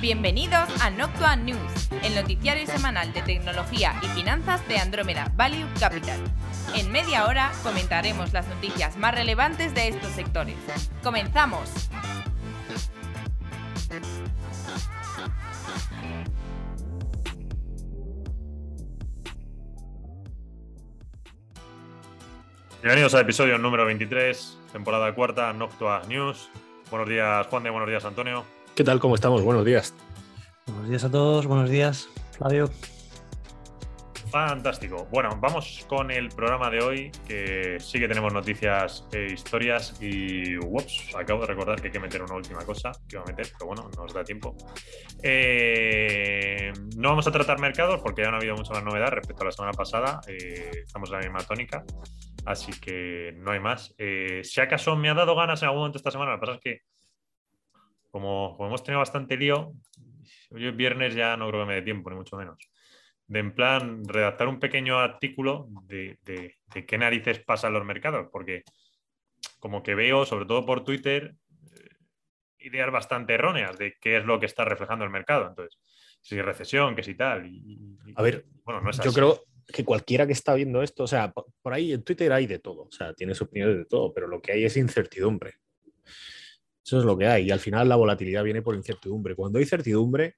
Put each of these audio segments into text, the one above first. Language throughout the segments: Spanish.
Bienvenidos a Noctua News, el noticiario semanal de tecnología y finanzas de Andrómeda Value Capital. En media hora comentaremos las noticias más relevantes de estos sectores. ¡Comenzamos! Bienvenidos al episodio número 23, temporada cuarta, Noctua News. Buenos días, Juan de, buenos días, Antonio. ¿Qué tal? ¿Cómo estamos? Buenos días. Buenos días a todos, buenos días, Flavio. Fantástico. Bueno, vamos con el programa de hoy, que sí que tenemos noticias e historias. Y ups, acabo de recordar que hay que meter una última cosa que iba a meter, pero bueno, no nos da tiempo. Eh, no vamos a tratar mercados porque ya no ha habido mucha más novedad respecto a la semana pasada. Eh, estamos en la misma tónica, así que no hay más. Eh, si acaso me ha dado ganas en algún momento esta semana, lo que pasa es que como, como hemos tenido bastante lío, hoy es viernes ya no creo que me dé tiempo, ni mucho menos de en plan redactar un pequeño artículo de, qué narices pasa en los mercados, porque como que veo, sobre todo por Twitter, eh, ideas bastante erróneas de qué es lo que está reflejando el mercado. Entonces, si recesión, que si tal. Y, a ver, bueno, no es yo creo que cualquiera que está viendo esto, o sea, por ahí en Twitter hay de todo, o sea, tienes opiniones de todo, pero lo que hay es incertidumbre. Eso es lo que hay. Y al final la volatilidad viene por incertidumbre. Cuando hay certidumbre,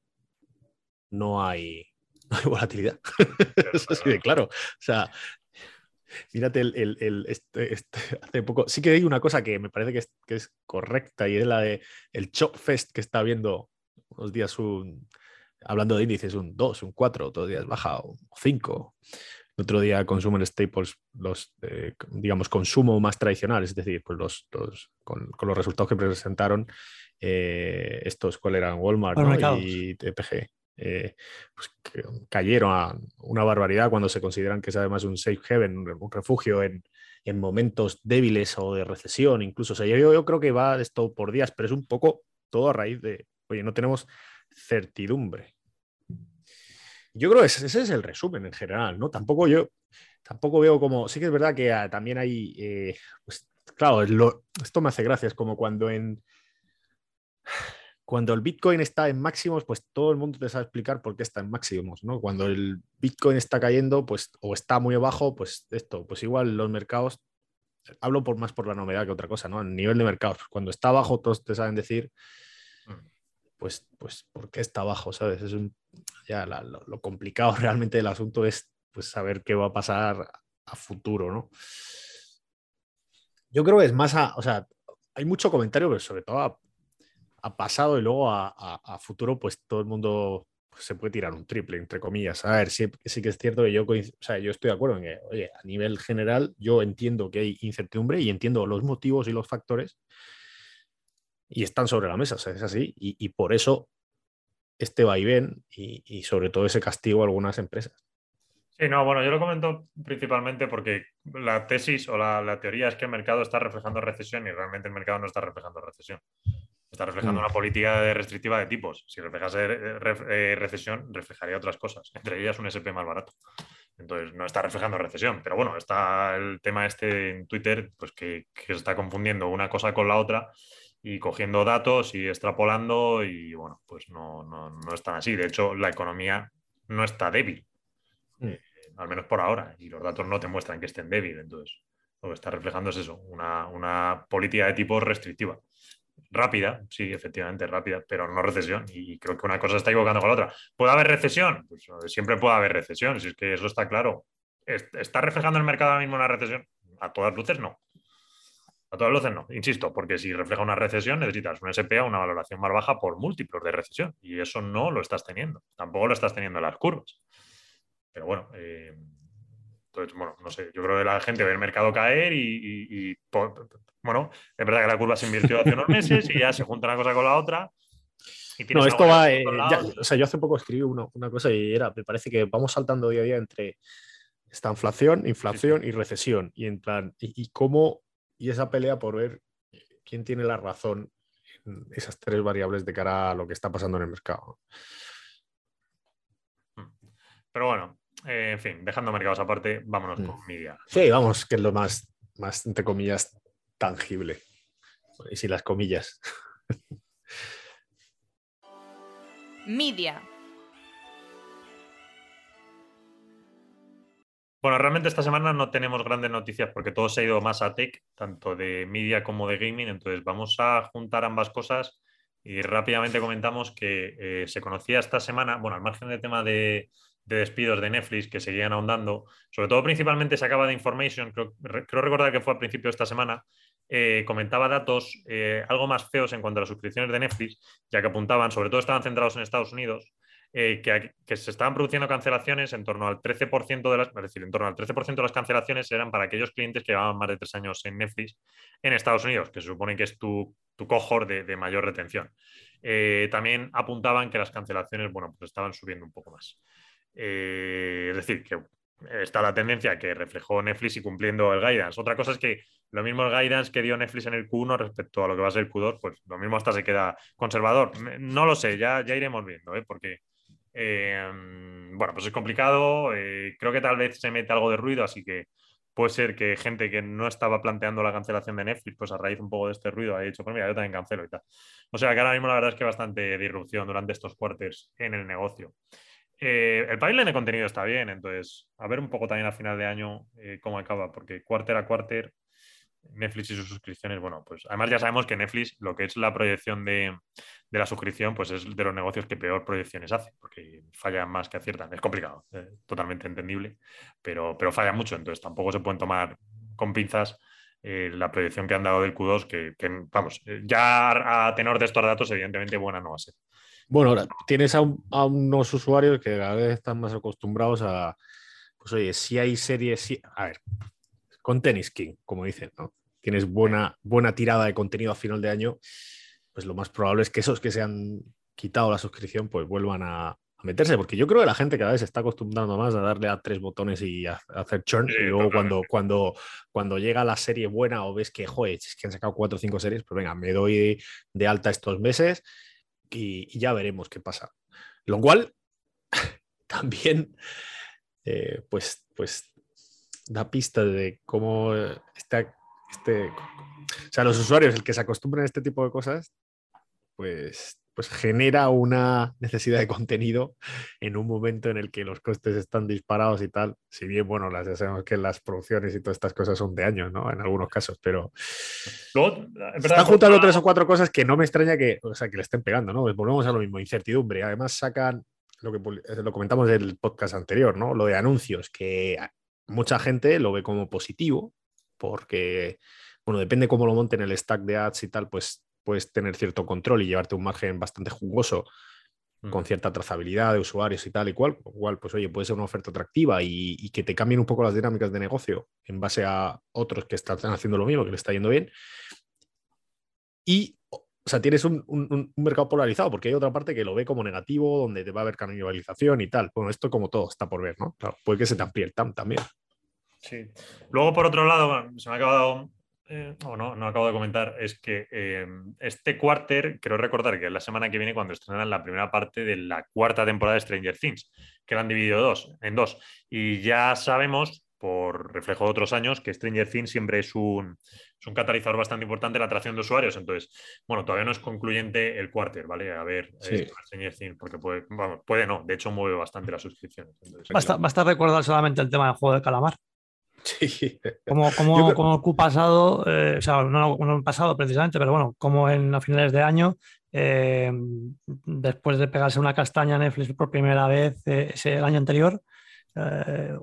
no hay, no hay volatilidad. Eso sí de claro. O sea, mírate el, este, este, hace poco. Sí que hay una cosa que me parece que es, correcta y es la de el Chop Fest que está viendo unos días un. Hablando de índices, un 2, un 4, otros días baja, un 5. El otro día Consumer Staples, los, eh, digamos, consumo más tradicional, es decir, pues los, con, los resultados que presentaron, eh, estos, ¿cuál eran? Walmart y TPG. Eh, pues, cayeron a una barbaridad cuando se consideran que es además un safe haven, un refugio en, momentos débiles o de recesión, incluso. O sea, yo, creo que va esto por días, pero es un poco todo a raíz de, oye, no tenemos certidumbre. Yo creo que ese, es el resumen en general, ¿no? Tampoco yo, tampoco veo como, sí que es verdad que ah, también hay, eh, pues, claro, esto me hace gracia, es como cuando en cuando el Bitcoin está en máximos, pues todo el mundo te sabe explicar por qué está en máximos, ¿no? Cuando el Bitcoin está cayendo, pues, o está muy abajo, pues esto, pues igual los mercados, hablo por más por la novedad que otra cosa, ¿no? A nivel de mercados, cuando está abajo, todos te saben decir. Pues, pues, ¿por qué está abajo? ¿Sabes? Es ya lo, complicado realmente del asunto es, pues, saber qué va a pasar a futuro, ¿no? Yo creo que es más a, o sea, hay mucho comentario, pero sobre todo a a pasado y luego a, futuro, pues todo el mundo pues, se puede tirar un triple, entre comillas. A ver, sí, sí que es cierto que yo, o sea, yo estoy de acuerdo en que, oye, a nivel general, yo entiendo que hay incertidumbre y entiendo los motivos y los factores y están sobre la mesa, o sea, es así. Y, por eso este vaivén y, y sobre todo ese castigo a algunas empresas. Sí, no, bueno, yo lo comento principalmente porque la tesis o la, la, teoría es que el mercado está reflejando recesión y realmente el mercado no está reflejando recesión. Está reflejando mm. una política restrictiva de tipos. Si reflejase eh, eh, recesión, reflejaría otras cosas, entre ellas un SP más barato. Entonces, no está reflejando recesión. Pero bueno, está el tema este en Twitter, pues que, se está confundiendo una cosa con la otra y cogiendo datos y extrapolando y bueno, pues no, no, no están así. De hecho, la economía no está débil, mm. eh, al menos por ahora, y los datos no te muestran que estén débil. Entonces, lo que está reflejando es eso, una, una política de tipos restrictiva rápida, sí, efectivamente rápida, pero no recesión. Y creo que una cosa está equivocando con la otra. ¿Puede haber recesión? Pues siempre puede haber recesión, si es que eso está claro. ¿Está reflejando el mercado ahora mismo una recesión? A todas luces no. A todas luces no, insisto, porque si refleja una recesión necesitas un SPA, una valoración más baja por múltiplos de recesión. Y eso no lo estás teniendo. Tampoco lo estás teniendo en las curvas. Pero bueno, eh, entonces, bueno, no sé, yo creo que la gente ve el mercado caer y, bueno, es verdad que la curva se invirtió hace unos meses y ya se junta una cosa con la otra. no, esto va, eh, o sea, yo hace poco escribí una cosa y era, me parece que vamos saltando día a día entre esta inflación, inflación y recesión y en plan, y, cómo, y esa pelea por ver quién tiene la razón en esas tres variables de cara a lo que está pasando en el mercado. Pero bueno, eh, en fin, dejando mercados aparte, vámonos mm. con media. Sí, vamos, que es lo más, más, entre comillas, tangible. Y si las comillas. Media. Bueno, realmente esta semana no tenemos grandes noticias porque todo se ha ido más a tech, tanto de media como de gaming. Entonces vamos a juntar ambas cosas y rápidamente comentamos que eh, se conocía esta semana, bueno, al margen del tema de, despidos de Netflix que seguían ahondando, sobre todo principalmente se acaba de Information, creo, recordar que fue al principio de esta semana, eh, comentaba datos eh, algo más feos en cuanto a las suscripciones de Netflix, ya que apuntaban, sobre todo estaban centrados en Estados Unidos, eh, que, se estaban produciendo cancelaciones en torno al 13% de las, es decir, en torno al 13% de las cancelaciones eran para aquellos clientes que llevaban más de tres años en Netflix en Estados Unidos, que se supone que es tu, tu cohort de, mayor retención. Eh, también apuntaban que las cancelaciones, bueno, pues estaban subiendo un poco más. Eh, es decir, que está la tendencia que reflejó Netflix y cumpliendo el guidance. Otra cosa es que lo mismo el guidance que dio Netflix en el Q1 respecto a lo que va a ser el Q2, pues lo mismo hasta se queda conservador. No lo sé, ya, ya iremos viendo, ¿eh? porque Em, bueno, pues es complicado. Eh, creo que tal vez se mete algo de ruido, así que puede ser que gente que no estaba planteando la cancelación de Netflix, pues a raíz un poco de este ruido haya dicho, pues mira, yo también cancelo y tal. O sea que ahora mismo la verdad es que bastante disrupción durante estos quarters en el negocio. Eh, el pipeline de contenido está bien, entonces a ver un poco también a final de año eh, cómo acaba, porque quarter a quarter Netflix y sus suscripciones, bueno, pues además ya sabemos que Netflix, lo que es la proyección de, la suscripción, pues es de los negocios que peor proyecciones hace, porque falla más que aciertan. Es complicado, eh, totalmente entendible, pero, pero falla mucho, entonces tampoco se pueden tomar con pinzas eh, la proyección que han dado del Q2, que, vamos, eh, ya a tenor de estos datos, evidentemente buena no va a ser. Bueno, ahora tienes a, unos usuarios que cada vez están más acostumbrados a, pues oye, si hay series, a ver, con Tennis King, como dicen, ¿no? Tienes buena, buena tirada de contenido a final de año, pues lo más probable es que esos que se han quitado la suscripción, pues vuelvan a, meterse, porque yo creo que la gente cada vez se está acostumbrando más a darle a tres botones y a, hacer churn. y luego cuando, cuando, cuando llega la serie buena o ves que, joder, es que han sacado cuatro o cinco series, pues venga, me doy de, alta estos meses y, ya veremos qué pasa. Lo cual también, eh, pues, pues da pista de cómo está este, o sea, los usuarios, el que se acostumbran a este tipo de cosas, pues, pues genera una necesidad de contenido en un momento en el que los costes están disparados y tal. Si bien, bueno, las, ya sabemos que las producciones y todas estas cosas son de años, ¿no? En algunos casos, pero están juntando tres o cuatro cosas que no me extraña que, o sea, que le estén pegando, ¿no? Volvemos a lo mismo, incertidumbre. Además sacan lo que lo comentamos en el podcast anterior, ¿no? Lo de anuncios, que mucha gente lo ve como positivo, porque, bueno, depende cómo lo monten el stack de ads y tal, pues puedes tener cierto control y llevarte un margen bastante jugoso con cierta trazabilidad de usuarios y tal y cual, igual, pues oye, puede ser una oferta atractiva y, que te cambien un poco las dinámicas de negocio en base a otros que están haciendo lo mismo, que le está yendo bien. Y, o sea, tienes un, mercado polarizado, porque hay otra parte que lo ve como negativo, donde te va a haber canibalización y tal. Bueno, esto como todo está por ver, ¿no? Claro, puede que se te amplíe el TAM también. Sí. Luego, por otro lado, se me ha acabado, eh, o no, no acabo de comentar, es que eh, este quarter, quiero recordar que es la semana que viene cuando estrenan la primera parte de la cuarta temporada de Stranger Things, que la han dividido dos, en dos. Y ya sabemos, por reflejo de otros años, que Stranger Things siempre es un, es un catalizador bastante importante en la atracción de usuarios. Entonces, bueno, todavía no es concluyente el quarter, ¿vale? A ver, Stranger Things, porque puede, puede no, de hecho mueve bastante las suscripciones. basta, basta recordar solamente el tema del juego de calamar. Sí. Como, como, como el pasado, eh, o sea, no, no, el pasado precisamente, pero bueno, como en a finales de año, eh, después de pegarse una castaña a Netflix por primera vez eh, ese, el año anterior,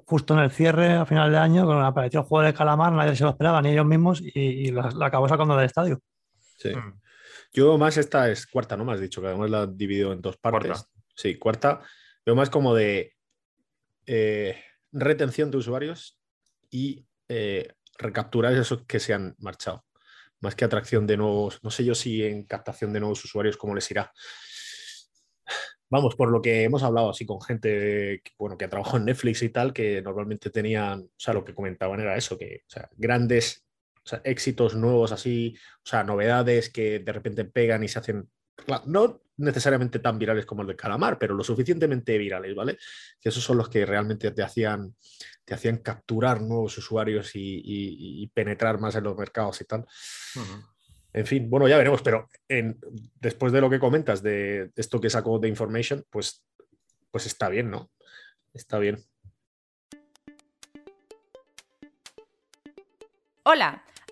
justo en el cierre a final de año, cuando apareció el juego de calamar, nadie se lo esperaba, ni ellos mismos, y, la, acabó sacando del estadio. Sí. Mm. Yo más esta es cuarta, ¿no? Me has dicho que además la he dividido en dos partes. Sí, cuarta. Veo más como de retención de usuarios y eh, recapturar esos que se han marchado. Más que atracción de nuevos, no sé yo si en captación de nuevos usuarios cómo les irá. Vamos, por lo que hemos hablado así con gente que, bueno, que ha trabajado en Netflix y tal, que normalmente tenían, o sea, lo que comentaban era eso, que grandes éxitos nuevos así, o sea, novedades que de repente pegan y se hacen no necesariamente tan virales como el de Calamar, pero lo suficientemente virales, ¿vale? Que esos son los que realmente te hacían, te hacían capturar nuevos usuarios y, penetrar más en los mercados y tal. En fin, bueno, ya veremos, pero después de lo que comentas de esto que sacó de Information, pues, pues está bien, ¿no? Está bien. Hola,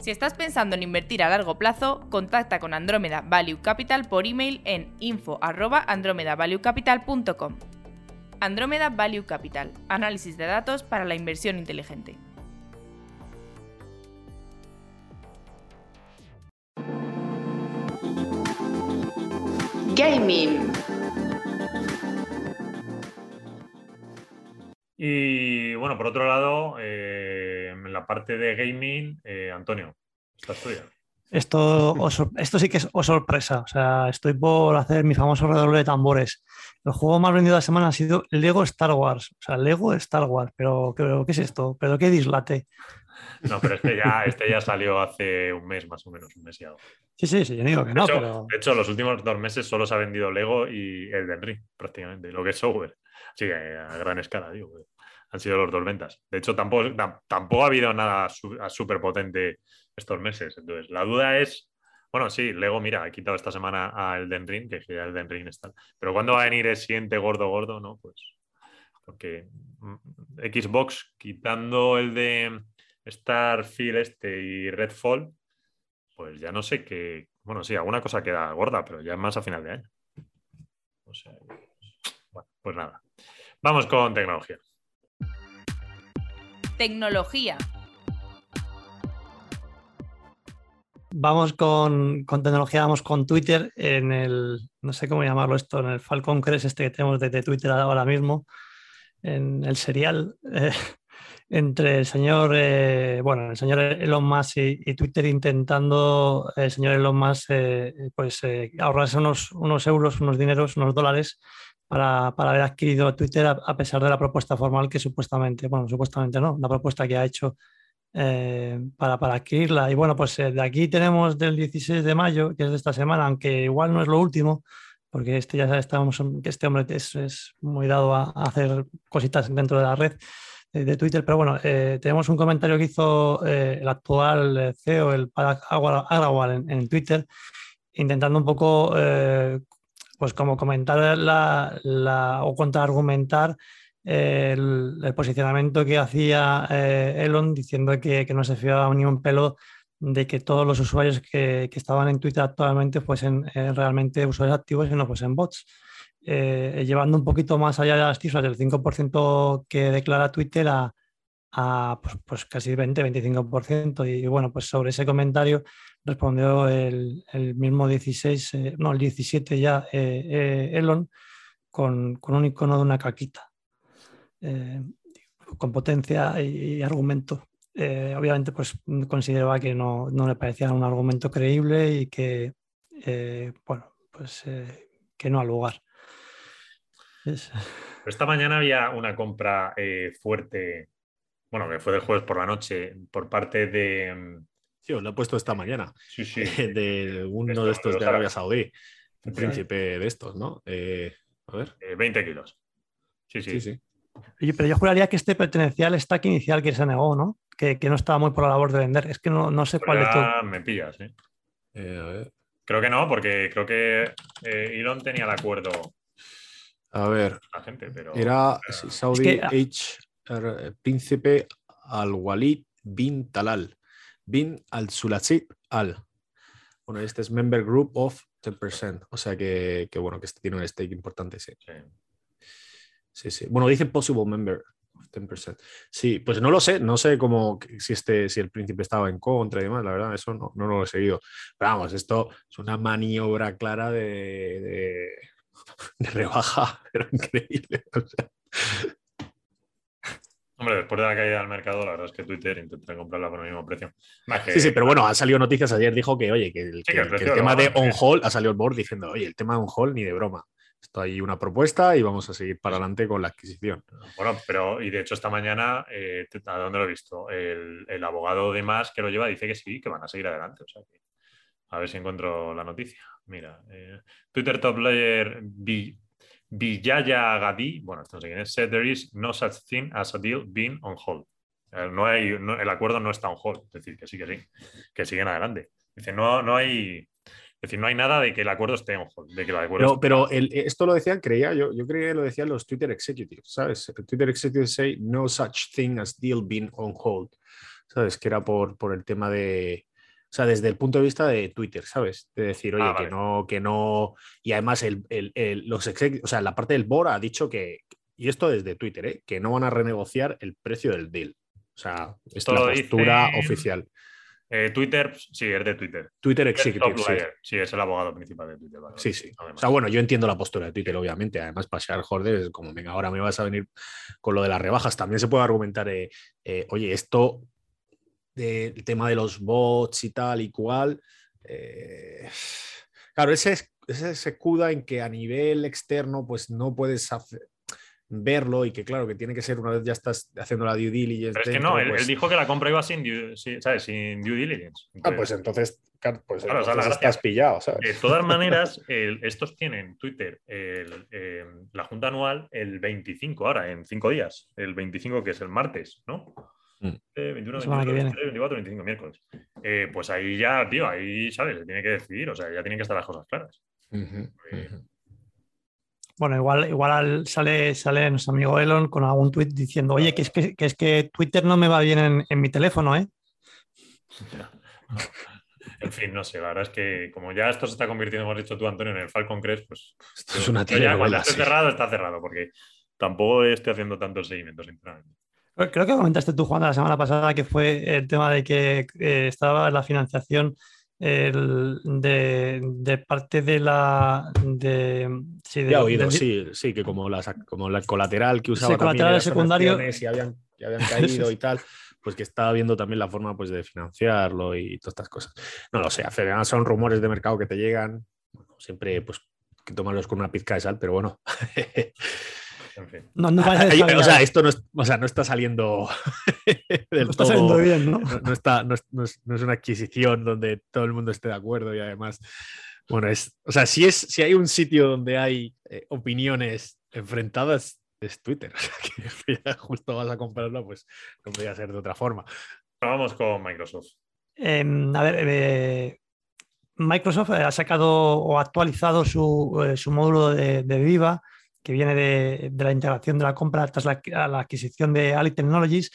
Si estás pensando en invertir a largo plazo, contacta con Andromeda Value Capital por email en info@andromedavaluecapital.com. Andromeda Value Capital, análisis de datos para la inversión inteligente. Gaming. Y bueno, por otro lado, eh, en la parte de gaming, eh, Antonio, esta tuya. Esto, esto sí que es sorpresa. O sea, estoy por hacer mi famoso redoble de tambores. El juego más vendido de la semana ha sido Lego Star Wars. O sea, Lego Star Wars. Pero, ¿qué es esto? ¿Pero qué dislate? No, pero este ya, este ya salió hace un mes más o menos, un mes y algo. Sí, sí, sí, yo digo que no. De hecho, pero... de hecho, los últimos dos meses solo se ha vendido Lego y el Ring, prácticamente, lo que es software. Sí, a gran escala, digo. Han sido los dos ventas. De hecho, tampoco, tampoco ha habido nada súper potente estos meses. Entonces, la duda es, bueno, sí, Lego, mira, ha quitado esta semana a Elden Ring, que ya Elden Ring está. Pero ¿cuándo va a venir el siguiente gordo gordo? No, pues porque mm, Xbox, quitando el de Starfield este y Redfall, pues ya no sé qué. Bueno, sí, alguna cosa queda gorda, pero ya es más a final de año. O sea, bueno, pues nada. Vamos con tecnología. Tecnología. Vamos con, tecnología, vamos con Twitter en el, no sé cómo llamarlo esto, en el Falcon Crest este que tenemos de, Twitter ahora mismo, en el serial. Eh, entre el señor, eh, bueno, el señor Elon Musk y, Twitter intentando, el señor Elon Musk, eh, pues eh, ahorrarse unos, unos euros, unos dineros, unos dólares para, haber adquirido Twitter a, pesar de la propuesta formal que supuestamente, bueno, supuestamente no, la propuesta que ha hecho para, para, adquirirla. Y bueno, pues de aquí tenemos del 16 de mayo, que es de esta semana, aunque igual no es lo último, porque este ya estamos, que este hombre es, es muy dado a hacer cositas dentro de la red de Twitter, pero bueno, eh, tenemos un comentario que hizo eh, el actual eh, CEO, el Agrawal, en, en, Twitter, intentando un poco, pues como comentar o contraargumentar el, el, posicionamiento que hacía Elon diciendo que, no se fiaba ni un pelo de que todos los usuarios que, estaban en Twitter actualmente fuesen realmente usuarios activos y no fuesen bots. Eh, llevando un poquito más allá de las cifras del 5% que declara Twitter a, pues, pues, casi 20-25%. Y, bueno, pues sobre ese comentario respondió el, mismo 16, eh, no, el 17 ya eh, Elon con, un icono de una caquita, con potencia y, argumento. obviamente, pues consideraba que no, no, le parecía un argumento creíble y que, bueno, pues que no al lugar. Esta mañana había una compra eh, fuerte, bueno, que fue del jueves por la noche, por parte de. Lo he puesto esta mañana. Sí, sí. de uno de estos de, Arabia Saudí. El príncipe de estos, ¿no? Eh, a ver. 20 eh, kilos. Sí, sí. sí, pero yo juraría que este pertenecía al stack inicial que se negó, ¿no? Que, no estaba muy por la labor de vender. Es que no, sé cuál de todo. Me pillas, ¿eh? a ver. Creo que no, porque creo que Elon tenía el acuerdo a ver, pero... era Saudi H. Príncipe al-Walid bin Talal, bin al-Sulacid al. Bueno, este es Member Group of 10%, o sea que, bueno, que este tiene un stake importante, sí. Sí, sí. Bueno, dice Possible Member of 10%. Sí, pues no lo sé, no sé cómo, si, este, si el príncipe estaba en contra y demás, la verdad, eso no, no lo he seguido. Pero vamos, esto es una maniobra clara de de rebaja, pero increíble. Hombre, después de la caída del mercado, la verdad es que Twitter intenta comprarla por el mismo precio. Sí, sí, pero bueno, han salido noticias ayer, dijo que, oye, que el, tema de on hold, ha salido el board diciendo, oye, el tema de on hold ni de broma. Esto hay una propuesta y vamos a seguir para adelante con la adquisición. Bueno, pero y de hecho esta mañana, eh, ¿a dónde lo he visto? El, abogado de más que lo lleva dice que sí, que van a seguir adelante. a ver si encuentro la noticia. Mira, eh, Twitter top layer Vijaya Gadi, bueno, esto no sé quién es, said there is no such thing as a deal being on hold. No hay, el acuerdo no está on hold, es decir, que sí, que sí, que siguen adelante. Dice, no, no hay, es decir, no hay nada de que el acuerdo esté en hold. De que el acuerdo pero esto lo decían, creía, yo, yo creía que lo decían los Twitter executives, ¿sabes? Twitter executives say no such thing as deal being on hold. ¿Sabes? Que era por, por el tema de, o sea, desde el punto de vista de Twitter, ¿sabes? De decir, oye, ah, que no, que no. Y además, el, el, los o sea, la parte del board ha dicho que, y esto desde Twitter, ¿eh? que no van a renegociar el precio del deal. O sea, es la postura oficial. Eh, Twitter, sí, es de Twitter. Twitter Executive. Sí. sí. es el abogado principal de Twitter. sí, sí. O sea, bueno, yo entiendo la postura de Twitter, obviamente. Además, para shareholders es como, venga, ahora me vas a venir con lo de las rebajas. También se puede argumentar, eh, oye, esto del tema de los bots y tal y cual. Eh, claro, ese, ese se escuda en que a nivel externo pues no puedes verlo y que claro, que tiene que ser una vez ya estás haciendo la due diligence. Pero es que no, él, pues dijo que la compra iba sin due, ¿sabes? sin due diligence. ah, pues entonces, pues estás pillado. De todas maneras, estos tienen Twitter la junta anual el 25 ahora, en cinco días. El 25 que es el martes, ¿no? 21, 22, 24, 25 miércoles. Eh, pues ahí ya, tío, ahí, ¿sabes? Se tiene que decidir, o sea, ya tienen que estar las cosas claras. Bueno, igual, igual sale, sale nuestro amigo Elon con algún tweet diciendo, oye, que es que, es que Twitter no me va bien en, mi teléfono, ¿eh? En fin, no sé, la verdad es que como ya esto se está convirtiendo, como has dicho tú, Antonio, en el Falcon Crest, pues. Esto es una ya, cuando esté cerrado, está cerrado, porque tampoco estoy haendo tanto seguimiento, sinceramente. Creo que comentaste tú, Juan, la semana pasada que fue el tema de que eh, estaba la financiación de, parte de la. De, sí, de, oído, sí, sí, que como, la, como la colateral que usaba. Sí, colateral secundario. Y habían, habían caído y tal pues que estaba viendo también la forma pues, de financiarlo y todas estas cosas. No lo sé, son rumores de mercado que te llegan, siempre pues que tomarlos con una pizca de sal, pero bueno, No, o sea, esto no, o sea, no está saliendo del no está Saliendo bien, ¿no? No, está, no, es, una adquisición donde todo el mundo esté de acuerdo y además, bueno, es, o sea, si, es, si hay un sitio donde hay eh, opiniones enfrentadas, es Twitter. O sea, que justo vas a comprarlo, pues no podría ser de otra forma. Vamos con Microsoft. Em, a ver, eh, Microsoft ha sacado o actualizado su, eh, su módulo de, de Viva que viene de, la integración de la compra tras la, adquisición de Ali Technologies,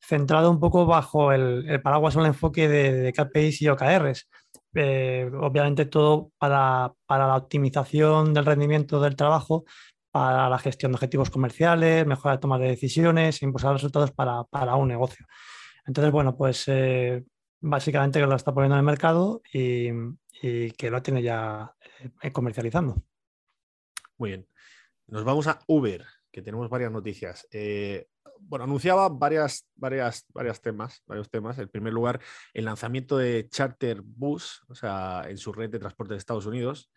centrado un poco bajo el, paraguas o el enfoque de, KPIs y OKRs. Eh, obviamente todo para, la optimización del rendimiento del trabajo, para la gestión de objetivos comerciales, mejora de toma de decisiones, impulsar resultados para, un negocio. Entonces, bueno, pues eh, básicamente que lo está poniendo en el mercado y, y que lo tiene ya eh, comercializando. Muy bien. Nos vamos a Uber, que tenemos varias noticias. Eh, bueno, anunciaba varias, varias, varias temas, varios temas. En primer lugar, el lanzamiento de Charter Bus, o sea, en su red de transporte de Estados Unidos,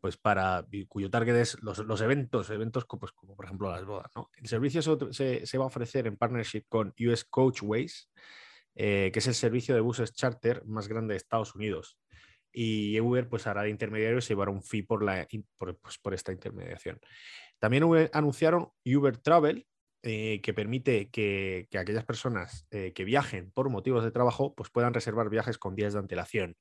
pues para cuyo target es los, eventos, eventos como, pues, como por ejemplo las bodas. El servicio se, va a ofrecer en partnership con US Coachways, eh, que es el servicio de buses charter más grande de Estados Unidos y Uber pues hará de intermediario y se llevará un fee por, la, por, pues, por esta intermediación. También anunciaron Uber Travel, eh, que permite que, que aquellas personas eh, que viajen por motivos de trabajo pues puedan reservar viajes con días de antelación.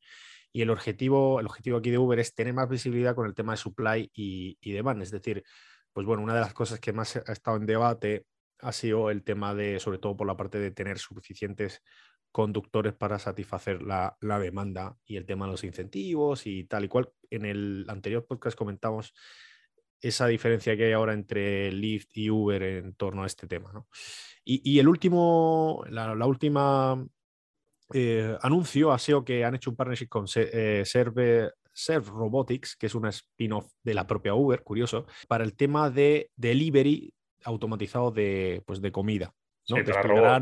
Y el objetivo, el objetivo aquí de Uber es tener más visibilidad con el tema de supply y, y demand. Es decir, pues bueno, una de las cosas que más ha estado en debate ha sido el tema de, sobre todo por la parte de tener suficientes conductores para satisfacer la, demanda y el tema de los incentivos y tal y cual. En el anterior podcast comentamos esa diferencia que hay ahora entre Lyft y Uber en torno a este tema. Y, el último, la, última eh, anuncio ha sido que han hecho un partnership con eh, Serve, Robotics, que es una spin-off de la propia Uber, curioso, para el tema de delivery automatizado de, pues, de comida. ¿no?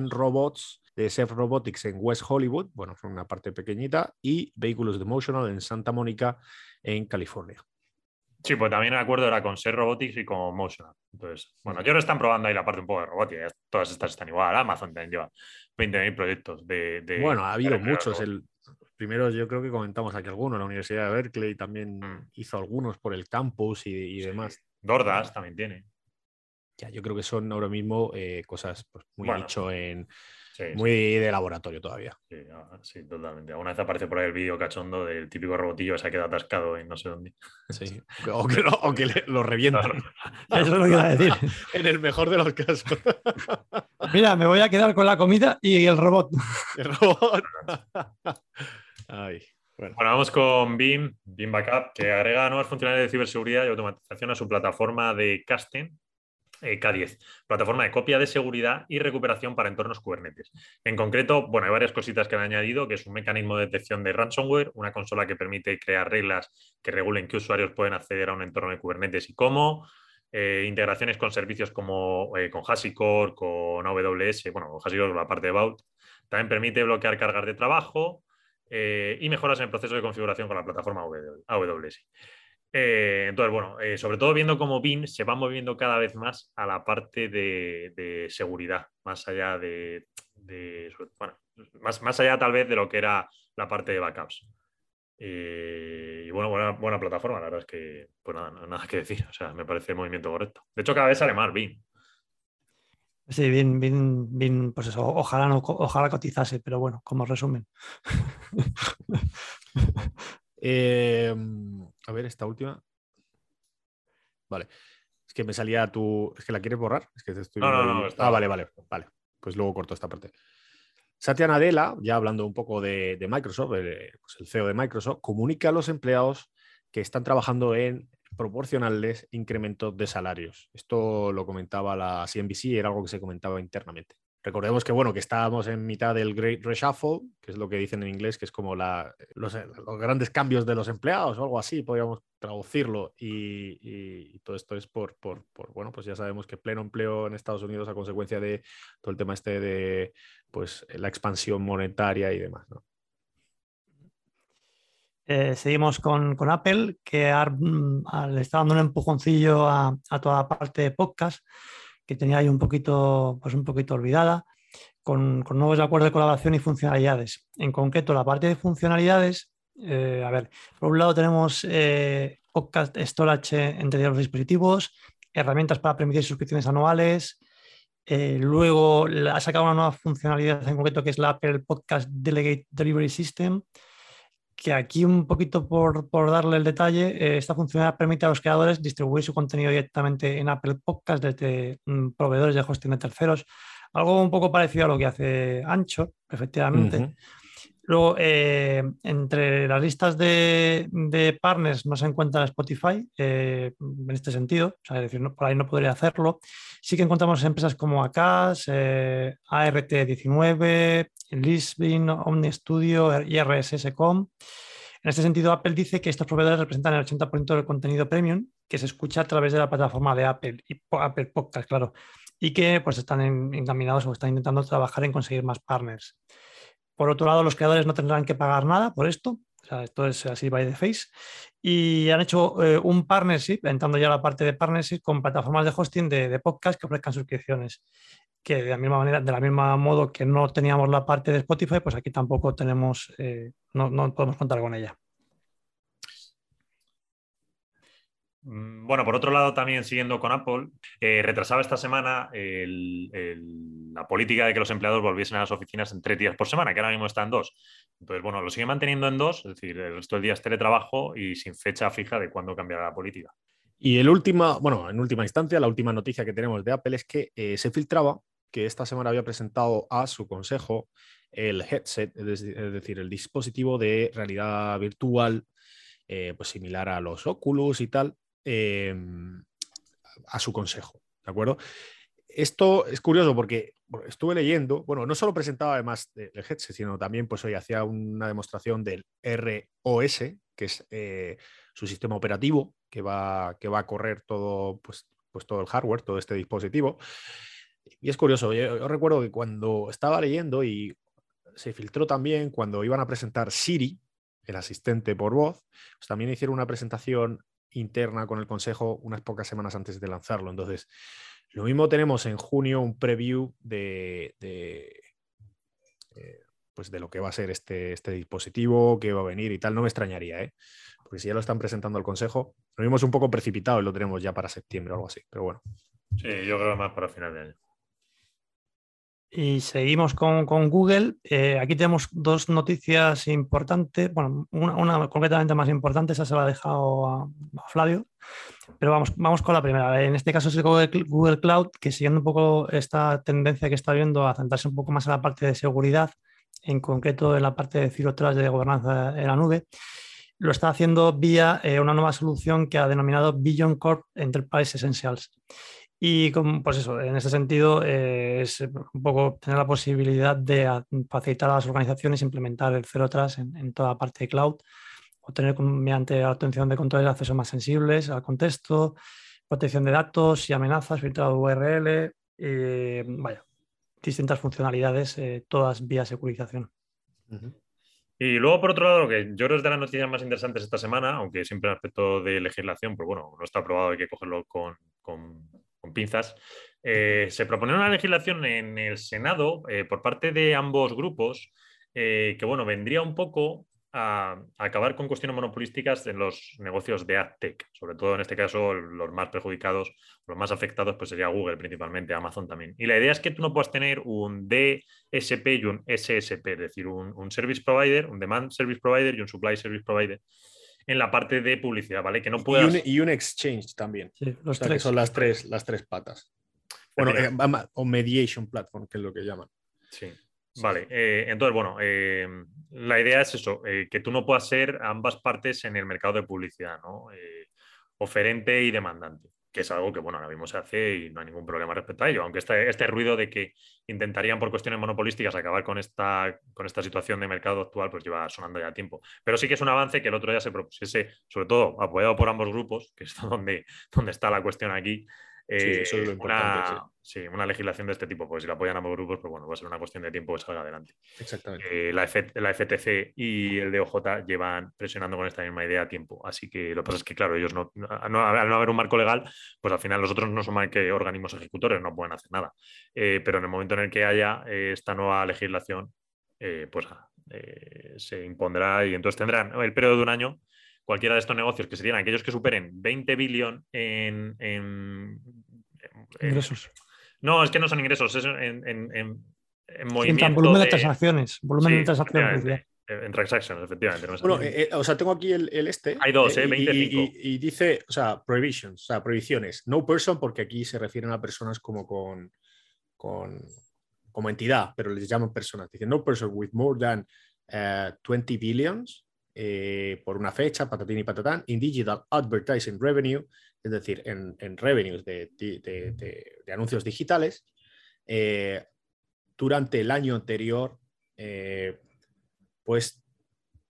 robots de Self Robotics en West Hollywood, bueno, son una parte pequeñita, y Vehículos de Motional en Santa Mónica, en California. Sí, pues también el acuerdo era con Ser Robotics y con Motion. Entonces, bueno, aquí ahora están probando ahí la parte un poco de robótica. Todas estas están igual. Amazon también lleva 20.000 proyectos de, Bueno, ha habido muchos. El, primero yo creo que comentamos aquí algunos. La Universidad de Berkeley también mm. hizo algunos por el campus y, demás. Dordas también tiene. Ya, yo creo que son ahora mismo eh, cosas pues, muy dicho en muy de laboratorio todavía. Ah, sí, totalmente. Una vez aparece por ahí el vídeo cachondo del típico robotillo que se ha quedado atascado en no sé dónde. Sí. O que lo, o lo revientan. Eso es lo que iba a decir. en el mejor de los casos. Mira, me voy a quedar con la comida y el robot. El robot. bueno. vamos con BIM, BIM Backup, que agrega nuevas funcionalidades de ciberseguridad y automatización a su plataforma de casting eh, K10, plataforma de copia de seguridad y recuperación para entornos Kubernetes. En concreto, bueno, hay varias cositas que han añadido, que es un mecanismo de detección de ransomware, una consola que permite crear reglas que regulen qué usuarios pueden acceder a un entorno de Kubernetes y cómo, eh, integraciones con servicios como eh, con HashiCorp, con AWS, bueno, HashiCorp la parte de Vault, también permite bloquear cargas de trabajo y mejoras en el proceso de configuración con la plataforma AWS. Eh, entonces, bueno, eh, sobre todo viendo cómo BIM se va moviendo cada vez más a la parte de, seguridad, más allá de, bueno, más, más, allá tal vez de lo que era la parte de backups. Eh, y bueno, buena, plataforma, la verdad es que, pues nada, nada que decir, o sea, me parece el movimiento correcto. De hecho, cada vez sale más BIM. Sí, bien, bien, bien, pues eso, ojalá, no, ojalá cotizase, pero bueno, como resumen. Em, a ver, esta última. Vale. Es que me salía tu. ¿Es que la quieres borrar? Es que te estoy. No, no, no, Ah, vale, vale. Vale. Pues luego corto esta parte. Satya Nadella, ya hablando un poco de, Microsoft, el, pues el CEO de Microsoft, comunica a los empleados que están trabajando en proporcionarles incrementos de salarios. Esto lo comentaba la CNBC, era algo que se comentaba internamente. Recordemos que, bueno, que estábamos en mitad del Great Reshuffle, que es lo que dicen en inglés, que es como la, los, grandes cambios de los empleados o algo así, podríamos traducirlo. Y, todo esto es por, bueno, pues ya sabemos que pleno empleo en Estados Unidos a consecuencia de todo el tema este de, pues, la expansión monetaria y demás, eh, seguimos con, Apple, que mm, le está dando un empujoncillo a, a toda la parte de podcast que tenía ahí un poquito, pues un poquito olvidada, con, nuevos acuerdos de colaboración y funcionalidades. En concreto, la parte de funcionalidades, eh, a ver, por un lado tenemos eh, podcast storage entre los dispositivos, herramientas para permitir suscripciones anuales. Eh, luego ha sacado una nueva funcionalidad en concreto que es la Apple Podcast Delegate Delivery System, que aquí un poquito por, darle el detalle, eh, esta funcionalidad permite a los creadores distribuir su contenido directamente en Apple Podcast desde mm, proveedores de hosting de terceros, algo un poco parecido a lo que hace Ancho, efectivamente. Luego, eh, entre las listas de, partners no se encuentra Spotify eh, en este sentido, es decir, por ahí no podría hacerlo. Sí que encontramos empresas como ACAS, ART19, Lisbon, Omni Studio y RSS.com. En este sentido, Apple dice que estos proveedores representan el 80% del contenido premium que se escucha a través de la plataforma de Apple y Apple Podcast, claro, y que pues están encaminados o están intentando trabajar en conseguir más partners. Por otro lado, los creadores no tendrán que pagar nada por esto, o sea, esto es así by the face. Y han hecho eh, un partnership, entrando ya a la parte de partnership, con plataformas de hosting de, de, podcast que ofrezcan suscripciones que de la misma manera, de la misma modo que no teníamos la parte de Spotify, pues aquí tampoco tenemos, eh, no, podemos contar con ella. Mm, bueno, por otro lado, también siguiendo con Apple, eh, retrasaba esta semana la política de que los empleados volviesen a las oficinas en tres días por semana, que ahora mismo está en dos. Entonces, bueno, lo sigue manteniendo en dos, es decir, el resto del día es teletrabajo y sin fecha fija de cuándo cambiará la política. Y el última, bueno, en última instancia, la última noticia que tenemos de Apple es que eh, se filtraba que esta semana había presentado a su consejo el headset, es decir, el dispositivo de realidad virtual, eh, pues similar a los Oculus y tal, em, a su consejo, ¿de acuerdo? Esto es curioso porque estuve leyendo, bueno, no solo presentaba además el headset, sino también pues hoy hacía una demostración del ROS, que es eh, su sistema operativo que va, que va a correr todo, pues, pues todo el hardware, todo este dispositivo. Y es curioso, yo, recuerdo que cuando estaba leyendo y se filtró también cuando iban a presentar Siri, el asistente por voz, pues también hicieron una presentación interna con el Consejo unas pocas semanas antes de lanzarlo. Entonces, lo mismo tenemos en junio un preview de, eh, pues de lo que va a ser este, este dispositivo, qué va a venir y tal. No me extrañaría, ¿eh? porque si ya lo están presentando al Consejo, lo mismo es un poco precipitado y lo tenemos ya para septiembre o algo así, pero bueno. Sí, yo creo más para final de año. Y seguimos con, Google. Eh, aquí tenemos dos noticias importantes. Bueno, una, completamente más importante, esa se la ha dejado a, Flavio. Pero vamos, vamos con la primera. En este caso es Google, Google, Cloud, que siguiendo un poco esta tendencia que está viendo a centrarse un poco más en la parte de seguridad, en concreto en la parte de Zero de gobernanza en la nube, lo está haciendo vía eh, una nueva solución que ha denominado Billion Corp Enterprise Essentials. Y pues eso, en ese sentido eh, es un poco tener la posibilidad de facilitar a las organizaciones implementar el Zero Trust en, toda parte de cloud, obtener mediante la obtención de controles de acceso más sensibles al contexto, protección de datos y amenazas, filtrado URL, eh, vaya, distintas funcionalidades, eh, todas vía securización. Y luego, por otro lado, lo que yo creo es de las noticias más interesantes esta semana, aunque siempre en aspecto de legislación, pues bueno, no está aprobado, hay que cogerlo con con pinzas, eh, se propone una legislación en el Senado eh, por parte de ambos grupos eh, que, bueno, vendría un poco a, acabar con cuestiones monopolísticas en los negocios de AdTech, sobre todo en este caso los más perjudicados, los más afectados, pues sería Google principalmente, Amazon también. Y la idea es que tú no puedas tener un DSP y un SSP, es decir, un Service Provider, un Demand Service Provider y un Supply Service Provider en la parte de publicidad, ¿vale? Que no puedas... y, un, exchange también. Sí, los tres. Que son las tres, las tres patas. Bueno, eh, o mediation platform, que es lo que llaman. Sí. Vale, eh, entonces, bueno, eh, la idea es eso, que tú no puedas ser ambas partes en el mercado de publicidad, ¿no? oferente y demandante que es algo que, bueno, ahora mismo se hace y no hay ningún problema respecto a ello, aunque este, este ruido de que intentarían por cuestiones monopolísticas acabar con esta, con esta situación de mercado actual, pues lleva sonando ya tiempo. Pero sí que es un avance que el otro día se propusiese, sobre todo apoyado por ambos grupos, que es donde, donde está la cuestión aquí, sí, eso es lo eh, importante, una, sí. una legislación de este tipo, pues si la apoyan ambos grupos, pues bueno, va a ser una cuestión de tiempo que salga adelante. Exactamente. Eh, la, la, FTC y el DOJ llevan presionando con esta misma idea a tiempo. Así que lo que pasa es que, claro, ellos no, al no haber un marco legal, pues al final los otros no son más que organismos ejecutores, no pueden hacer nada. Eh, pero en el momento en el que haya esta nueva legislación, pues se impondrá y entonces tendrán el periodo de un año cualquiera de estos negocios, que serían aquellos que superen 20 billones en, ingresos. No, es que no son ingresos, es en, en, movimiento. volumen de, transacciones. Volumen de transacciones. En transactions, efectivamente. bueno, eh, eh, o sea, tengo aquí el, este. Hay dos, ¿eh? 25. Eh, y, dice, o sea, prohibitions, o sea, prohibiciones. No person, porque aquí se refieren a personas como con, con como entidad, pero les llaman personas. Dice, no person with more than 20 billions eh, por una fecha, patatín y patatán, in digital advertising revenue, es decir, en, revenues de, anuncios digitales, eh, durante el año anterior, eh, pues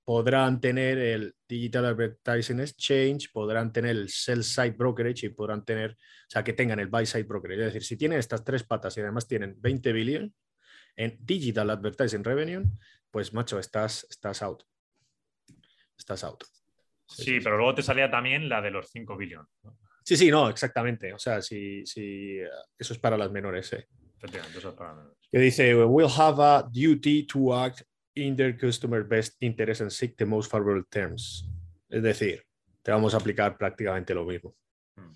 podrán tener el Digital Advertising Exchange, podrán tener el Sell Side Brokerage y podrán tener, o sea, que tengan el Buy Side Brokerage. Es decir, si tienen estas tres patas y además tienen 20 billion en Digital Advertising Revenue, pues macho, estás, estás out estás out. Sí, pero luego te salía también la de los 5 billones. Sí, sí, no, exactamente. O sea, si, si eso es para las menores. Eh. Que dice, we'll have a duty to act in their customer best interest and seek the most favorable terms. Es decir, te vamos a aplicar prácticamente lo mismo. Hmm.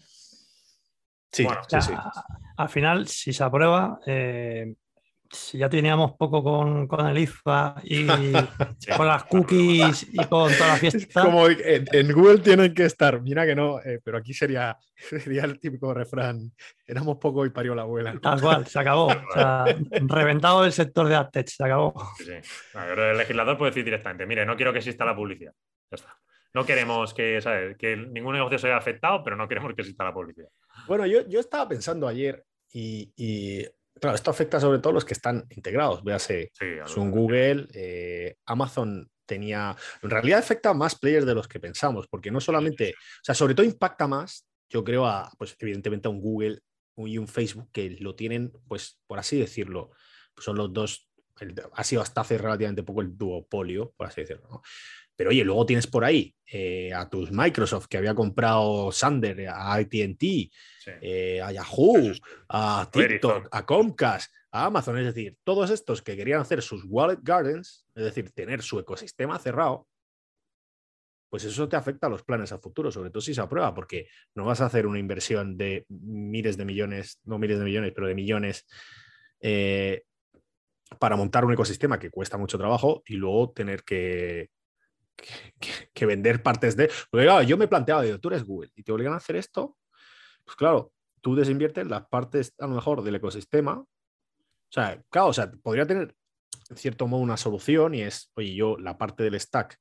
Sí, sí, sí. Al final, si se aprueba, eh, si ya teníamos poco con, con el IFA y con las cookies y con toda la fiesta. Como en, Google tienen que estar, mira que no, eh, pero aquí sería, sería el típico refrán, éramos poco y parió la abuela. Tal cual, se acabó. O sea, reventado el sector de AdTech, se acabó. Sí, el legislador puede decir directamente, mire, no quiero que exista la publicidad. Ya está. No queremos que, ¿sabes? que ningún negocio se haya afectado, pero no queremos que exista la publicidad. Bueno, yo, yo estaba pensando ayer y, y Claro, esto afecta sobre todo a los que están integrados. Véase, sí, un Google, eh, Amazon tenía. En realidad afecta a más players de los que pensamos, porque no solamente. O sea, sobre todo impacta más, yo creo, a, pues evidentemente a un Google y un Facebook que lo tienen, pues, por así decirlo, pues son los dos. ha sido hasta hace relativamente poco el duopolio, por así decirlo. Pero oye, luego tienes por ahí eh, a tus Microsoft que había comprado Sander, a ATT, eh, a Yahoo, a TikTok, a Comcast, a Amazon. Es decir, todos estos que querían hacer sus wallet gardens, es decir, tener su ecosistema cerrado, pues eso te afecta a los planes a futuro, sobre todo si se aprueba, porque no vas a hacer una inversión de miles de millones, no miles de millones, pero de millones eh, para montar un ecosistema que cuesta mucho trabajo y luego tener que, que, vender partes de... Porque claro, yo me he planteado, digo, tú eres Google y te obligan a hacer esto, pues claro, tú desinviertes las partes a lo mejor del ecosistema. O sea, claro, o sea, podría tener en cierto modo una solución y es, oye, yo la parte del stack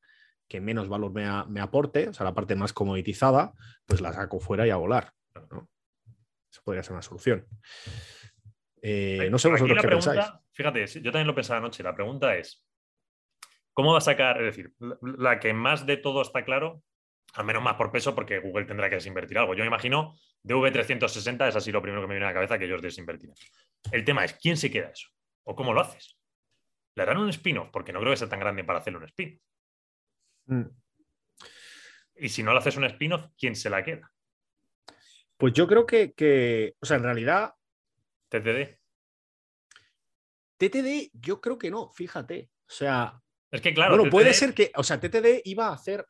que menos valor me, aporte, o sea, la parte más comoditizada, pues la saco fuera y a volar. Eso podría ser una solución. Eh, no sé vosotros qué pensáis. Fíjate, yo también lo pensaba anoche. La pregunta es: ¿cómo va a sacar? Es decir, la que más de todo está claro, al menos más por peso, porque Google tendrá que desinvertir algo. Yo me imagino DV360 es así lo primero que me viene a la cabeza que ellos desinvertirán. El tema es: ¿quién se queda eso? ¿O cómo lo haces? ¿Le harán un spin-off? Porque no creo que sea tan grande para hacerle un spin. Mm. Y si no le haces un spin-off, ¿quién se la queda? Pues yo creo que, o sea, en realidad. TTD. TTD, yo creo que no, fíjate. O sea. Es que claro. Bueno, puede ser que, o sea, TTD iba a hacer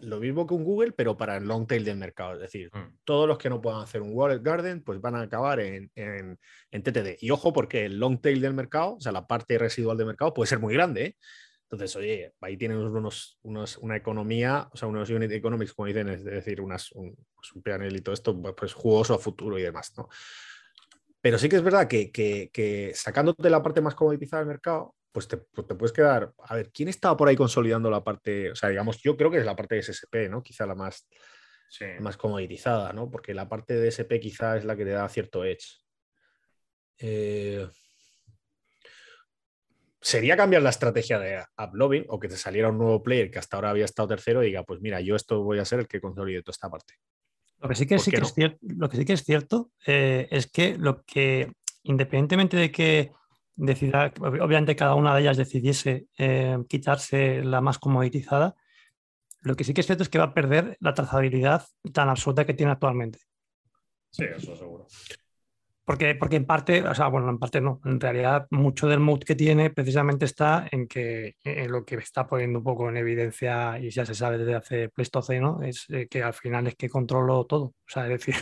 lo mismo que un Google, pero para el long tail del mercado. Es decir, mm. todos los que no puedan hacer un Wallet Garden, pues van a acabar en, en, en, TTD. Y ojo, porque el long tail del mercado, o sea, la parte residual del mercado puede ser muy grande. ¿eh? Entonces, oye, ahí tienen unos, unos, una economía, o sea, unos unit economics, como dicen, es decir, unas, un, pues un panel y todo esto, pues jugoso a futuro y demás, ¿no? Pero sí que es verdad que, que, que sacándote la parte más comoditizada del mercado, pues te, pues te, puedes quedar. A ver, ¿quién estaba por ahí consolidando la parte? O sea, digamos, yo creo que es la parte de SSP, ¿no? Quizá la más, más comoditizada, ¿no? Porque la parte de SP quizá es la que te da cierto edge. Eh, sería cambiar la estrategia de AppLovin o que te saliera un nuevo player que hasta ahora había estado tercero y diga, pues mira, yo esto voy a ser el que consolide toda esta parte. Lo que sí que, sí que, es, cierto, lo que, sí que es cierto eh, es que lo que, independientemente de que decida, obviamente cada una de ellas decidiese eh, quitarse la más comoditizada, lo que sí que es cierto es que va a perder la trazabilidad tan absoluta que tiene actualmente. Sí, eso seguro. Porque, porque en parte, o sea, bueno, en parte no, en realidad mucho del mood que tiene precisamente está en que en lo que está poniendo un poco en evidencia y ya se sabe desde hace Pleistoceno, es eh, que al final es que controlo todo. O sea, es decir,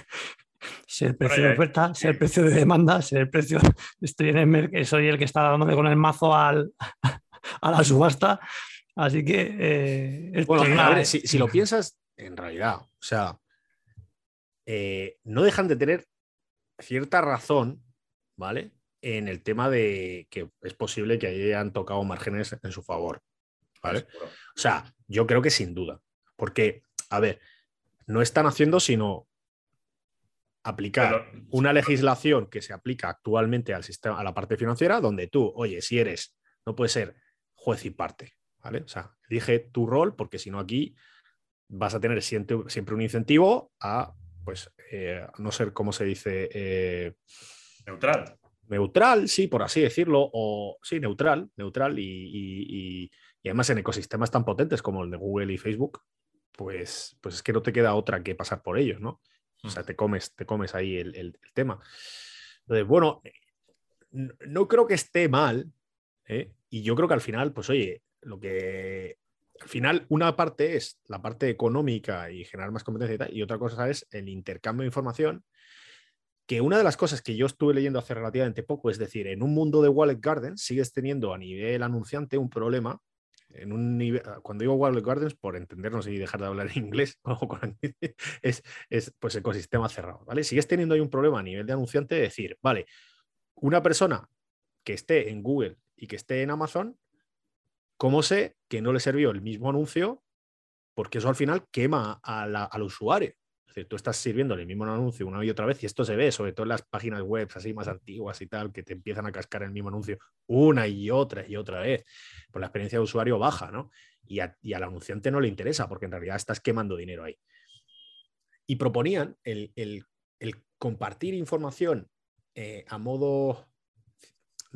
si el precio de oferta, si el precio de demanda, si el precio, estoy en el soy el que está dándome con el mazo al, a la subasta. Así que. Eh, bueno, a ver, si, si, lo piensas, en realidad, o sea, eh, no dejan de tener cierta razón, ¿vale? En el tema de que es posible que hayan tocado márgenes en su favor, ¿vale? O sea, yo creo que sin duda, porque, a ver, no están haciendo sino aplicar una legislación que se aplica actualmente al sistema, a la parte financiera, donde tú, oye, si eres, no puedes ser juez y parte, ¿vale? O sea, elige tu rol, porque si no aquí vas a tener siempre, siempre un incentivo a pues, eh, no sé cómo se dice. Eh, neutral. Neutral, sí, por así decirlo, o sí, neutral, neutral, y, además en ecosistemas tan potentes como el de Google y Facebook, pues, pues es que no te queda otra que pasar por ellos, ¿no? O sea, te comes, te comes ahí el, tema. Entonces, bueno, no creo que esté mal, ¿eh? y yo creo que al final, pues oye, lo que al final, una parte es la parte económica y generar más competencia y tal, y otra cosa es el intercambio de información, que una de las cosas que yo estuve leyendo hace relativamente poco, es decir, en un mundo de Wallet Garden sigues teniendo a nivel anunciante un problema. En un nivel, cuando digo Wallet Gardens, por entendernos y dejar de hablar en inglés, es, es pues ecosistema cerrado, ¿vale? Sigues teniendo ahí un problema a nivel de anunciante de decir, vale, una persona que esté en Google y que esté en Amazon ¿Cómo sé que no le sirvió el mismo anuncio? Porque eso al final quema al usuario. Es decir, tú estás sirviendo el mismo anuncio una y otra vez y esto se ve, sobre todo en las páginas web así más antiguas y tal, que te empiezan a cascar el mismo anuncio una y otra y otra vez. Pues la experiencia de usuario baja, ¿no? Y, al anunciante no le interesa porque en realidad estás quemando dinero ahí. Y proponían el, compartir información eh, a modo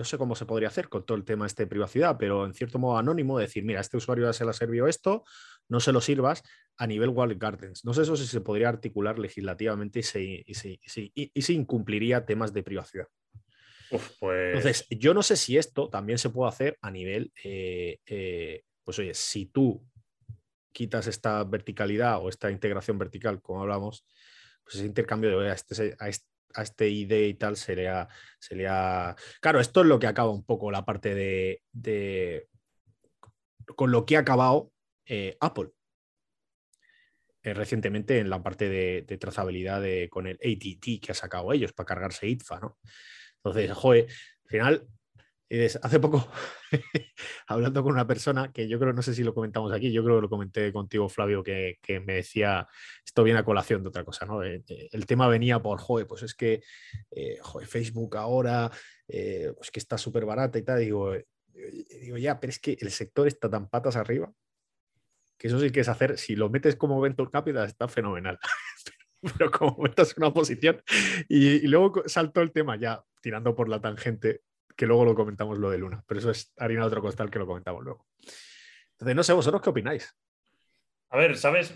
no sé cómo se podría hacer con todo el tema este de privacidad, pero en cierto modo anónimo, decir, mira, este usuario ya se le ha servido esto, no se lo sirvas a nivel Walled Gardens. No sé eso si se podría articular legislativamente y se, y, incumpliría temas de privacidad. pues... Entonces, yo no sé si esto también se puede hacer a nivel, eh, eh, pues oye, si tú quitas esta verticalidad o esta integración vertical, como hablamos, pues ese intercambio de a este, a este, ID y tal sería, sería... Claro, esto es lo que acaba un poco la parte de... con lo que ha acabado eh, Apple. Eh, recientemente en la parte de, trazabilidad con el ATT que ha sacado ellos para cargarse ITFA, ¿no? Entonces, joder, al final hace poco, hablando con una persona que yo creo, no sé si lo comentamos aquí, yo creo que lo comenté contigo, Flavio, que, me decía, esto viene a colación de otra cosa, ¿no? Eh, eh, el tema venía por, joder, pues es que, eh, Facebook ahora, pues que está súper barata y tal, digo, digo, ya, pero es que el sector está tan patas arriba, que eso sí que es hacer, si lo metes como Venture Capital, está fenomenal. pero como metas una posición y, y luego saltó el tema ya tirando por la tangente que luego lo comentamos lo de Luna, pero eso es harina de otro costal que lo comentamos luego. Entonces, no sé, vosotros qué opináis. A ver, ¿sabes?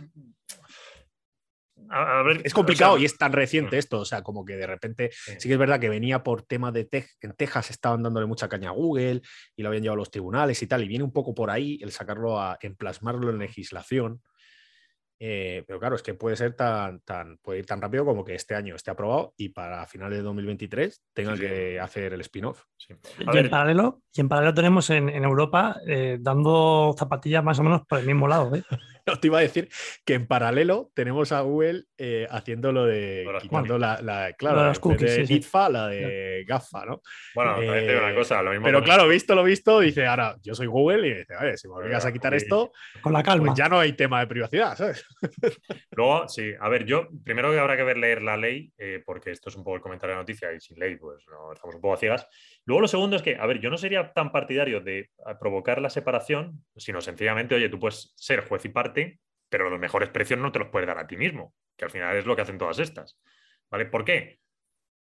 A, ver, es complicado y es tan reciente mm. esto, o sea, como que de repente sí. que es verdad que venía por tema de en Texas estaban dándole mucha caña a Google y lo habían llevado a los tribunales y tal, y viene un poco por ahí el sacarlo a en plasmarlo en legislación eh, pero claro, es que puede ser tan, tan, puede ir tan rápido como que este año esté aprobado y para finales de 2023 tengan que hacer el spin-off. Y, en paralelo, y en paralelo tenemos en, Europa eh, dando zapatillas más o menos por el mismo lado. ¿eh? no, te iba a decir que en paralelo tenemos a Google eh, haciendo lo de quitando la, la, claro, las cookies, de la de GAFA, ¿no? Bueno, eh, una cosa, lo mismo Pero claro, visto lo visto, dice, ahora yo soy Google y dice, ver, si me obligas a quitar esto, con la calma. Pues ya no hay tema de privacidad, ¿sabes? Luego, sí, a ver, yo primero que habrá que ver leer la ley, eh, porque esto es un poco el comentario de la noticia y sin ley, pues no, estamos un poco a ciegas. Luego, lo segundo es que, a ver, yo no sería tan partidario de provocar la separación, sino sencillamente, oye, tú puedes ser juez y parte pero los mejores precios no te los puedes dar a ti mismo, que al final es lo que hacen todas estas. ¿Vale? ¿Por qué?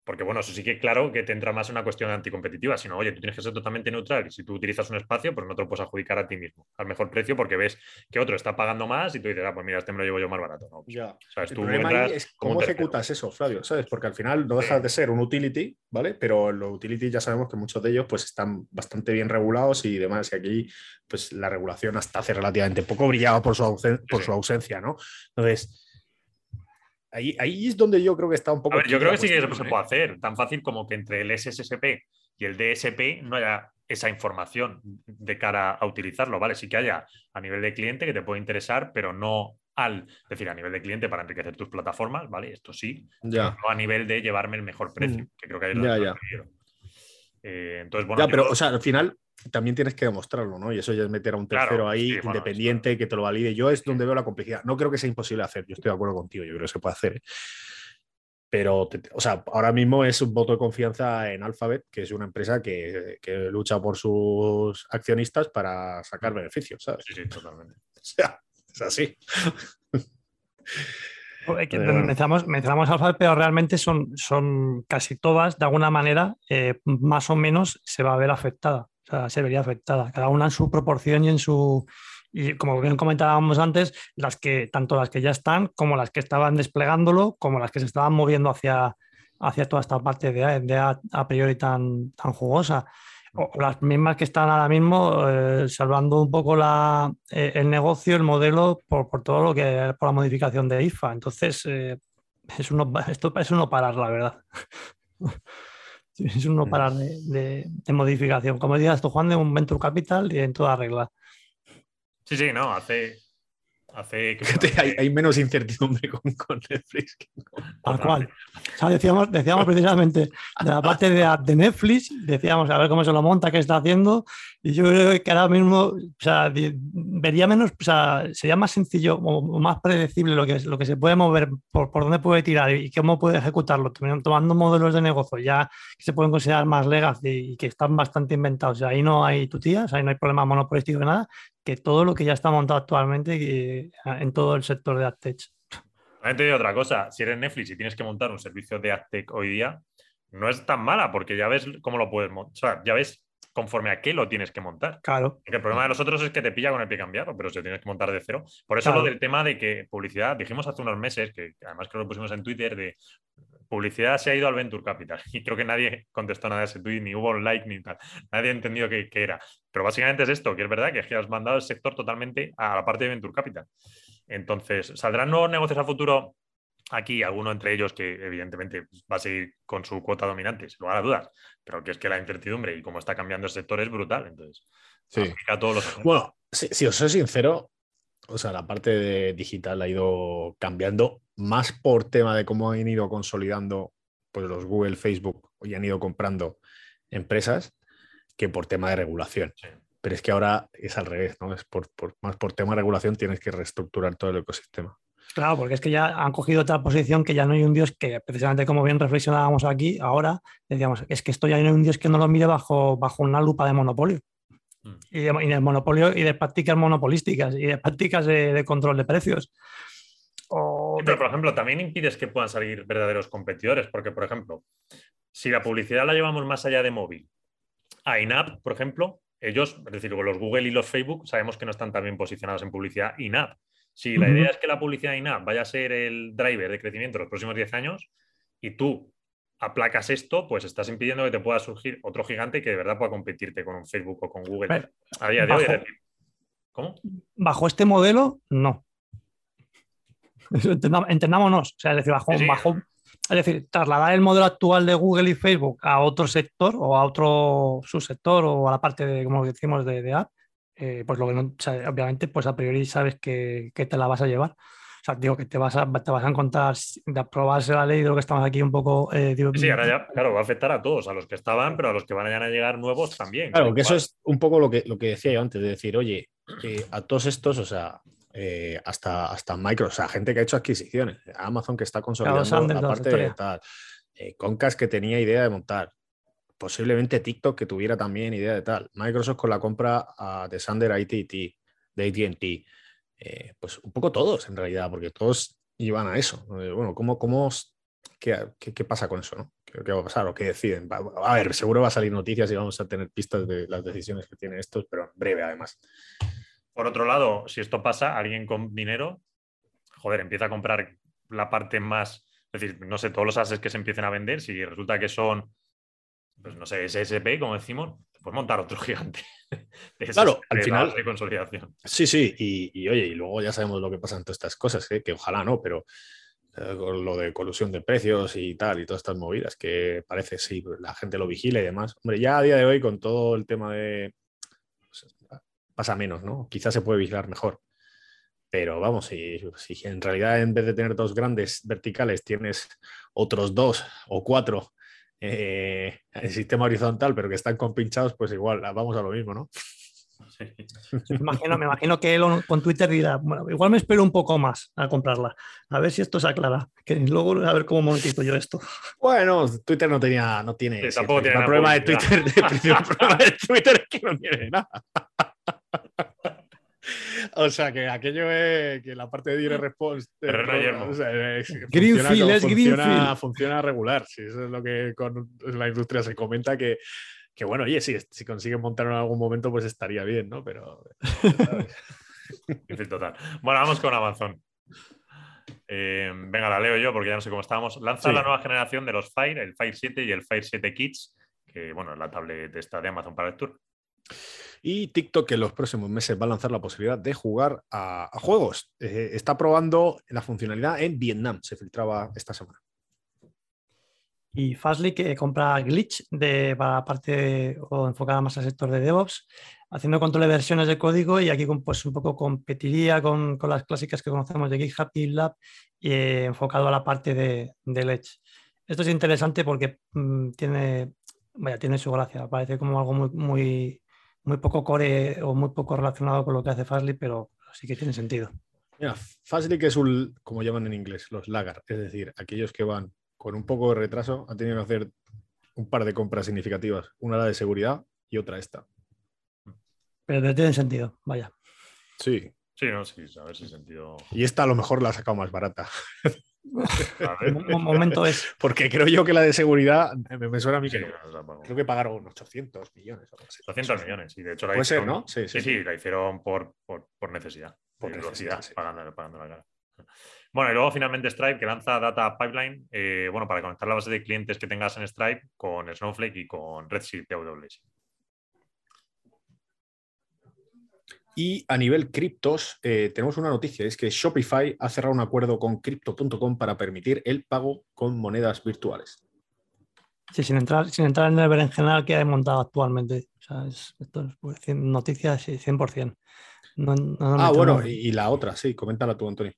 Porque, bueno, eso sí que claro que te entra más en una cuestión anticompetitiva, sino, oye, tú tienes que ser totalmente neutral y si tú utilizas un espacio, pues no te lo puedes adjudicar a ti mismo al mejor precio porque ves que otro está pagando más y tú dices, ah, pues mira, este me lo llevo yo más barato. No, pues, ya. ¿sabes? El tú problema es cómo ejecutas eso, Flavio, ¿sabes? Porque al final no dejas de ser un utility, ¿vale? Pero los utility ya sabemos que muchos de ellos pues están bastante bien regulados y demás, y aquí pues la regulación hasta hace relativamente poco brillaba por su, por su ausencia, ¿no? Entonces Ahí, es donde yo creo que está un poco. A ver, yo creo que sí que eso se puede hacer. Tan fácil como que entre el SSP y el DSP no haya esa información de cara a utilizarlo, ¿vale? Sí que haya a nivel de cliente que te puede interesar, pero no al, es decir, a nivel de cliente para enriquecer tus plataformas, ¿vale? Esto sí, ya. no a nivel de llevarme el mejor precio, mm. que creo que hay ya, ya. Eh, entonces, bueno, ya, pero, o sea, al final también tienes que demostrarlo, ¿no? Y eso ya es meter a un tercero ahí, independiente, que te lo valide. Yo es donde veo la complejidad. No creo que sea imposible hacer, yo estoy de acuerdo contigo, yo creo que se puede hacer. ¿eh? Pero, o sea, ahora mismo es un voto de confianza en Alphabet, que es una empresa que, lucha por sus accionistas para sacar mm. beneficios, ¿sabes? Sí, sí, totalmente. o sea, es así. mencionamos, mencionamos Alphabet, pero realmente son, son casi todas, de alguna manera, eh, más o menos se va a ver afectada. O sea, se vería afectada, cada una en su proporción y en su. Y como bien comentábamos antes, las que, tanto las que ya están, como las que estaban desplegándolo, como las que se estaban moviendo hacia, hacia toda esta parte de, de a, priori tan, tan jugosa. O las mismas que están ahora mismo eh, salvando un poco la, eh, el negocio, el modelo, por, por, todo lo que por la modificación de IFA. Entonces, eh, es uno, esto es uno parar, la verdad. es uno parar de, modificación. Como decías tú, Juan, de un Venture Capital y en toda regla. Sí, sí, no, hace, hace hay, menos incertidumbre con, Netflix. Tal cual. decíamos, decíamos precisamente de la parte de, Netflix, decíamos a ver cómo se lo monta, qué está haciendo, y yo creo que ahora mismo o sea, vería menos, o sea, sería más sencillo o, más predecible lo que, lo que se puede mover, por, por dónde puede tirar y cómo puede ejecutarlo, tomando modelos de negocio ya que se pueden considerar más legacy y que están bastante inventados. ahí no hay tutías, ahí no hay problema monopolístico de nada, que todo lo que ya está montado actualmente en todo el sector de AdTech. Digo otra cosa, si eres Netflix y tienes que montar un servicio de AdTech hoy día, no es tan mala porque ya ves cómo lo puedes montar, o sea, ya ves conforme a qué lo tienes que montar. Claro. el problema de los otros es que te pilla con el pie cambiado, pero si lo tienes que montar de cero. Por eso lo del tema de que publicidad, dijimos hace unos meses, que además creo que lo pusimos en Twitter, de publicidad se ha ido al Venture Capital. Y creo que nadie contestó nada de ese tweet, ni hubo like ni tal. Nadie ha entendido qué, era. Pero básicamente es esto, que es verdad que, es que has mandado el sector totalmente a la parte de Venture Capital. Entonces, ¿saldrán nuevos negocios a futuro? Aquí, alguno entre ellos que evidentemente va a seguir con su cuota dominante, sin lugar a dudas, pero que es que la incertidumbre y cómo está cambiando el sector es brutal. Entonces, sí. a todos los... Bueno, si, os soy sincero, o sea, la parte de digital ha ido cambiando más por tema de cómo han ido consolidando pues, los Google, Facebook y han ido comprando empresas que por tema de regulación. Pero es que ahora es al revés, ¿no? Es por, más por tema de regulación tienes que reestructurar todo el ecosistema. Claro, porque es que ya han cogido otra posición que ya no hay un Dios que, precisamente como bien reflexionábamos aquí, ahora decíamos, es que esto ya no hay un Dios que no lo mire bajo, bajo una lupa de monopolio. Mm. Y de, monopolio y de prácticas monopolísticas y de prácticas de, control de precios. pero, por ejemplo, también impides que puedan salir verdaderos competidores, porque, por ejemplo, si la publicidad la llevamos más allá de móvil, a in-app, por ejemplo, ellos, es decir, los Google y los Facebook, sabemos que no están tan bien posicionados en publicidad in-app. Si la idea es que la publicidad in-app vaya a ser el driver de crecimiento en los próximos 10 años y tú aplacas esto, pues estás impidiendo que te pueda surgir otro gigante que de verdad pueda competirte con un Facebook o con Google. a día de hoy, ¿cómo? Bajo este modelo, no. Entendámonos. O sea, es decir, bajo, bajo, es decir, trasladar el modelo actual de Google y Facebook a otro sector o a otro subsector o a la parte de, como decimos, de, app, eh, pues lo que no, obviamente, pues a priori sabes que, te la vas a llevar. O sea, digo que te vas a, te vas a encontrar de aprobarse la ley de lo que estamos aquí un poco. Eh, sí, ahora ya, claro, va a afectar a todos, a los que estaban, pero a los que van a llegar nuevos también. Claro, que eso es un poco lo que, lo que decía yo antes, de decir, oye, eh, a todos estos, o sea, eh, hasta, hasta Microsoft, o sea, gente que ha hecho adquisiciones, Amazon que está consolidando la parte de tal, eh, Concas que tenía idea de montar, posiblemente TikTok que tuviera también idea de tal, Microsoft con la compra de Sander ATT, de ATT, eh, pues un poco todos en realidad, porque todos iban a eso. bueno, ¿cómo, cómo, qué, qué, pasa con eso? ¿no? ¿Qué, va a pasar o qué deciden? A ver, seguro va a salir noticias y vamos a tener pistas de las decisiones que tienen estos, pero en breve además. Por otro lado, si esto pasa, alguien con dinero, joder, empieza a comprar la parte más, es decir, no sé, todos los assets que se empiecen a vender, si resulta que son, pues no sé, SSP, como decimos, pues montar otro gigante. claro, al final. De consolidación. Sí, sí, y, oye, y luego ya sabemos lo que pasa en todas estas cosas, ¿eh? que ojalá no, pero eh, con lo de colusión de precios y tal, y todas estas movidas, que parece, sí, la gente lo vigila y demás. Hombre, ya a día de hoy, con todo el tema de pasa menos, ¿no? Quizás se puede vigilar mejor. Pero vamos, si, si, en realidad en vez de tener dos grandes verticales tienes otros dos o cuatro eh, en sistema horizontal, pero que están compinchados, pues igual vamos a lo mismo, ¿no? Me, imagino, me imagino que él con Twitter dirá, bueno, igual me espero un poco más a comprarla, a ver si esto se aclara, que luego a ver cómo monetizo yo esto. Bueno, Twitter no tenía, no tiene, tampoco tiene el problema de Twitter, el problema de Twitter es que no tiene nada. O sea, que aquello es que la parte de dire response. Greenfield es funciona, Funciona regular. Sí, eso es lo que con la industria se comenta que, que bueno, oye, si, si consiguen montarlo en algún momento, pues estaría bien, ¿no? Pero. total. Bueno, vamos con Amazon. Eh, venga, la leo yo porque ya no sé cómo estábamos. Lanza la nueva generación de los Fire, el Fire 7 y el Fire 7 Kids, que bueno, es la tablet esta de Amazon para el Tour. Y TikTok en los próximos meses va a lanzar la posibilidad de jugar a, juegos. Eh, está probando la funcionalidad en Vietnam, se filtraba esta semana. Y Fastly que compra Glitch de, para parte o enfocada más al sector de DevOps, haciendo control de versiones de código y aquí pues un poco competiría con, las clásicas que conocemos de GitHub, y eh, enfocado a la parte de, de Ledge. Esto es interesante porque mm, tiene, vaya, tiene su gracia, parece como algo muy muy poco core o muy poco relacionado con lo que hace Fastly, pero sí que tiene sentido. Mira, Fastly que es un, como llaman en inglés, los lagar, es decir, aquellos que van con un poco de retraso, han tenido que hacer un par de compras significativas, una la de seguridad y otra esta. Pero tiene sentido, vaya. Sí. Sí, no, sí, a ver si sentido. Y esta a lo mejor la ha sacado más barata. Un momento es. Porque creo yo que la de seguridad me, suena a mí que creo que pagaron 800 millones. 800 millones, y de hecho la Puede ser, ¿no? Sí, sí, la hicieron por, por, necesidad. Por necesidad, pagando, pagando, la cara. Bueno, y luego finalmente Stripe que lanza Data Pipeline, eh, bueno, para conectar la base de clientes que tengas en Stripe con Snowflake y con Redshift AWS. Y a nivel criptos, eh, tenemos una noticia, es que Shopify ha cerrado un acuerdo con crypto.com para permitir el pago con monedas virtuales. Sí, sin entrar, sin entrar en el general que ha montado actualmente. O sea, esto es pues, noticias 100%. ah, bueno, y, la otra, sí, coméntala tú, Antonio.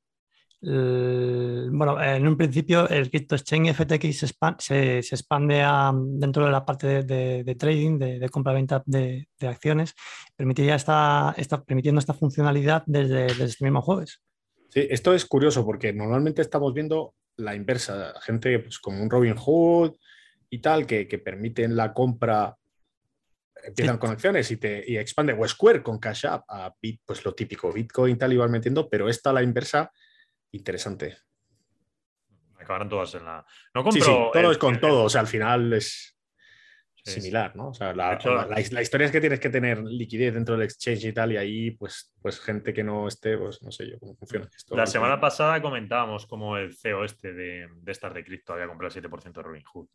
Bueno, en un principio el Crypto Exchange FTX se, expande, dentro de la parte de, trading, de, compra-venta de, acciones, permitiría esta, permitiendo esta funcionalidad desde, este mismo jueves. Sí, esto es curioso porque normalmente estamos viendo la inversa, gente pues, como un Robin Hood y tal, que, permiten la compra empiezan con acciones y, te, y expande o Square con Cash App a Bit, pues lo típico, Bitcoin tal, igual metiendo, pero esta la inversa interesante. Acabaron todas en la. No compro. Sí, todo es con todo. O sea, al final es similar, ¿no? O sea, la, historia es que tienes que tener liquidez dentro del exchange y tal, y ahí, pues, pues gente que no esté, pues no sé yo cómo funciona. la semana pasada comentábamos cómo el CEO este de, de estas de cripto había comprado el 7% de Robinhood.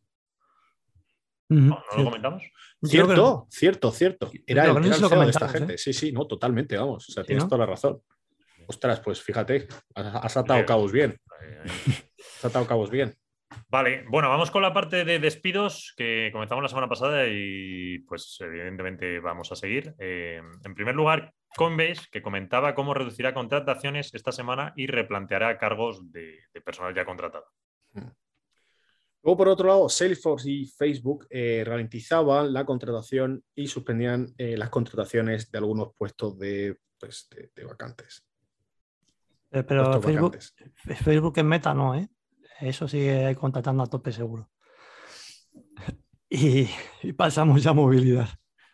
¿No, lo comentamos? Cierto, cierto, cierto. Era, el, el CEO de esta gente. ¿eh? Sí, sí, no, totalmente, vamos. O sea, tienes toda la razón. Ostras, pues fíjate, has atado cabos bien. Has atado cabos bien. Vale, bueno, vamos con la parte de despidos que comenzamos la semana pasada y pues evidentemente vamos a seguir. Eh, en primer lugar, Coinbase, que comentaba cómo reducirá contrataciones esta semana y replanteará cargos de, personal ya contratado. Luego, por otro lado, Salesforce y Facebook eh, ralentizaban la contratación y suspendían eh, las contrataciones de algunos puestos de, pues, de vacantes. Eh, pero Facebook, Facebook en meta no, ¿eh? Eso sigue contratando a tope seguro. Y, pasa mucha movilidad.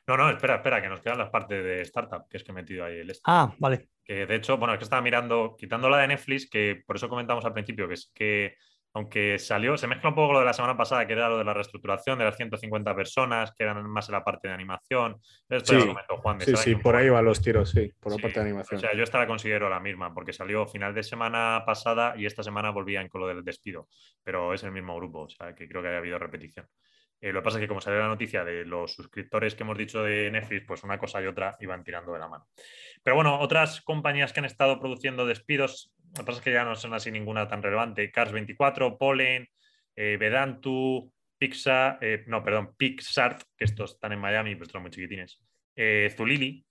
No, no, espera, espera, que nos quedan las partes de startup, que es que he metido ahí el... Este. Ah, vale. Que de hecho, bueno, es que estaba mirando, quitando la de Netflix, que por eso comentamos al principio, que es que aunque salió, se mezcla un poco lo de la semana pasada, que era lo de la reestructuración de las 150 personas, que eran más en la parte de animación. Esto sí, lo comentó Juan. sí, sí, por ahí van los tiros, sí, por la parte de animación. O sea, yo esta la considero la misma, porque salió final de semana pasada y esta semana volvían con lo del despido, pero es el mismo grupo, o sea, que creo que haya habido repetición. Eh, lo que pasa es que como salió la noticia de los suscriptores que hemos dicho de Netflix, pues una cosa y otra iban tirando de la mano. Pero bueno, otras compañías que han estado produciendo despidos, lo que pasa es que ya no son así ninguna tan relevante. Cars24, Pollen, eh, Vedantu, Pixar, eh, no, perdón, Pixart, que estos están en Miami, pero están muy chiquitines. Zulili,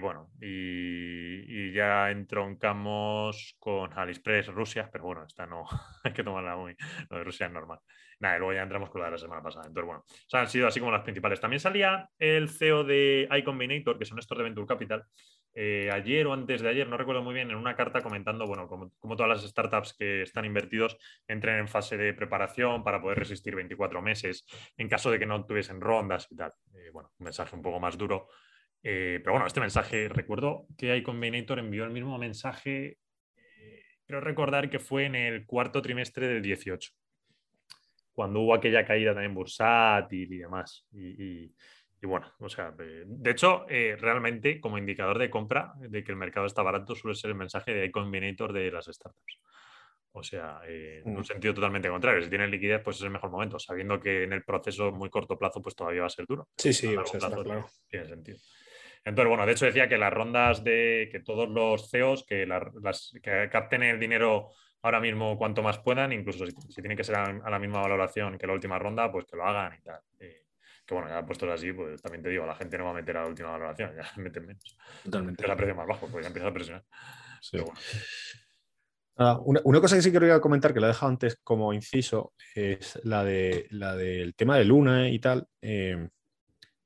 bueno, y, ya entroncamos con AliExpress Rusia, pero bueno, esta no, hay que tomarla muy, lo de Rusia es normal. Luego ya entramos con la de la semana pasada. Entonces, bueno, han sido así como las principales. También salía el CEO de iCombinator, que son estos de Venture Capital, eh, ayer o antes de ayer, no recuerdo muy bien, en una carta comentando, bueno, como, todas las startups que están invertidos entren en fase de preparación para poder resistir 24 meses en caso de que no tuviesen rondas y tal. Eh, bueno, un mensaje un poco más duro. Eh, pero bueno, este mensaje, recuerdo que iCombinator envió el mismo mensaje, creo recordar que fue en el cuarto trimestre del 18 cuando hubo aquella caída también bursátil y demás. Y, bueno, o sea, de hecho, eh, realmente como indicador de compra de que el mercado está barato suele ser el mensaje de Combinator de las startups. O sea, eh, en un mm. sentido totalmente contrario. Si tienen liquidez, pues es el mejor momento, sabiendo que en el proceso muy corto plazo, pues todavía va a ser duro. Sí, sí, o sea, claro. Tiene sentido. Entonces, bueno, de hecho decía que las rondas de que todos los CEOs que, las, que capten el dinero ahora mismo cuanto más puedan, incluso si, tiene que ser a, la misma valoración que la última ronda, pues que lo hagan y tal. que bueno, ya puestos así, pues también te digo, la gente no va a meter a la última valoración, ya meten menos. Totalmente. Es a precio más bajo, pues ya empieza a presionar. una, cosa que sí quería comentar, que la he dejado antes como inciso, es la, de, la del tema de Luna y tal. Eh,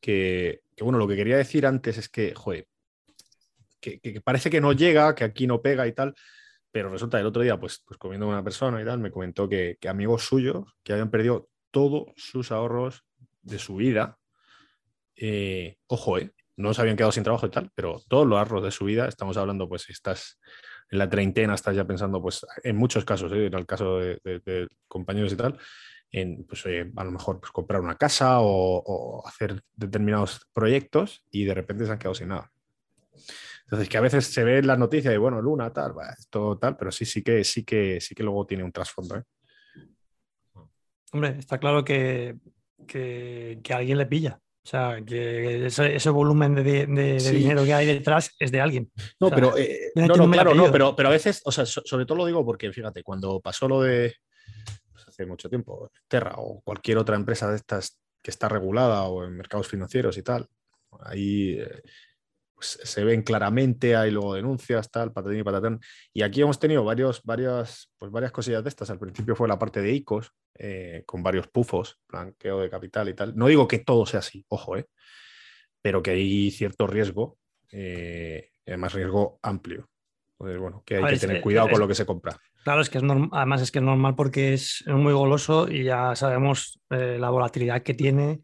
que, bueno, lo que quería decir antes es que, joder, que, parece que no llega, que aquí no pega y tal. Pero resulta el otro día, pues, pues comiendo una persona y tal, me comentó que, amigos suyos que habían perdido todos sus ahorros de su vida, eh, ojo, eh, no se habían quedado sin trabajo y tal, pero todos los ahorros de su vida, estamos hablando, pues, estas en la treintena estás ya pensando, pues en muchos casos, ¿eh? en el caso de, compañeros y tal, en pues, a lo mejor pues, comprar una casa o, hacer determinados proyectos y de repente se han quedado sin nada. Entonces, que a veces se ve en las noticias y bueno, Luna, tal, esto tal, pero sí, sí que, sí que, sí que luego tiene un trasfondo. ¿eh? Hombre, está claro que, que, que alguien le pilla. O sea, que ese, volumen de, dinero que hay detrás es de alguien. No, pero eh, no, no, claro, no, pero, pero a veces, o sea, sobre todo lo digo porque, fíjate, cuando pasó lo de pues, hace mucho tiempo, Terra o cualquier otra empresa de estas que está regulada o en mercados financieros y tal, ahí eh, se ven claramente, hay luego denuncias, tal, patatín y patatán. Y aquí hemos tenido varios, varias, pues varias cosillas de estas. Al principio fue la parte de ICOs, eh, con varios pufos, blanqueo de capital y tal. No digo que todo sea así, ojo, eh, pero que hay cierto riesgo, eh, además riesgo amplio. Entonces, bueno, que hay que tener cuidado con lo que se compra. Claro, es que es normal, además es que es normal porque es muy goloso y ya sabemos la volatilidad que tiene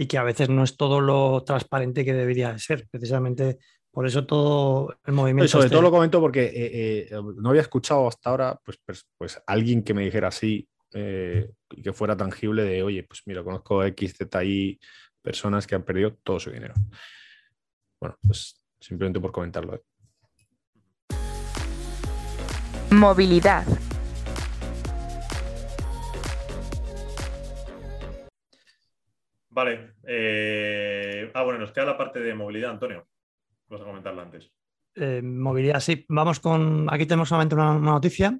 y que a veces no es todo lo transparente que debería ser. Precisamente por eso todo el movimiento. sobre este todo lo comento porque eh, eh, no había escuchado hasta ahora pues, pues, pues alguien que me dijera así eh, y que fuera tangible de, oye, pues mira, conozco X, Z, Y personas que han perdido todo su dinero. Bueno, pues simplemente por comentarlo. Movilidad. Vale. Eh, ah, bueno, nos queda la parte de movilidad, Antonio. Vas a comentarla antes. Eh, movilidad, sí. Vamos con. Aquí tenemos solamente una, noticia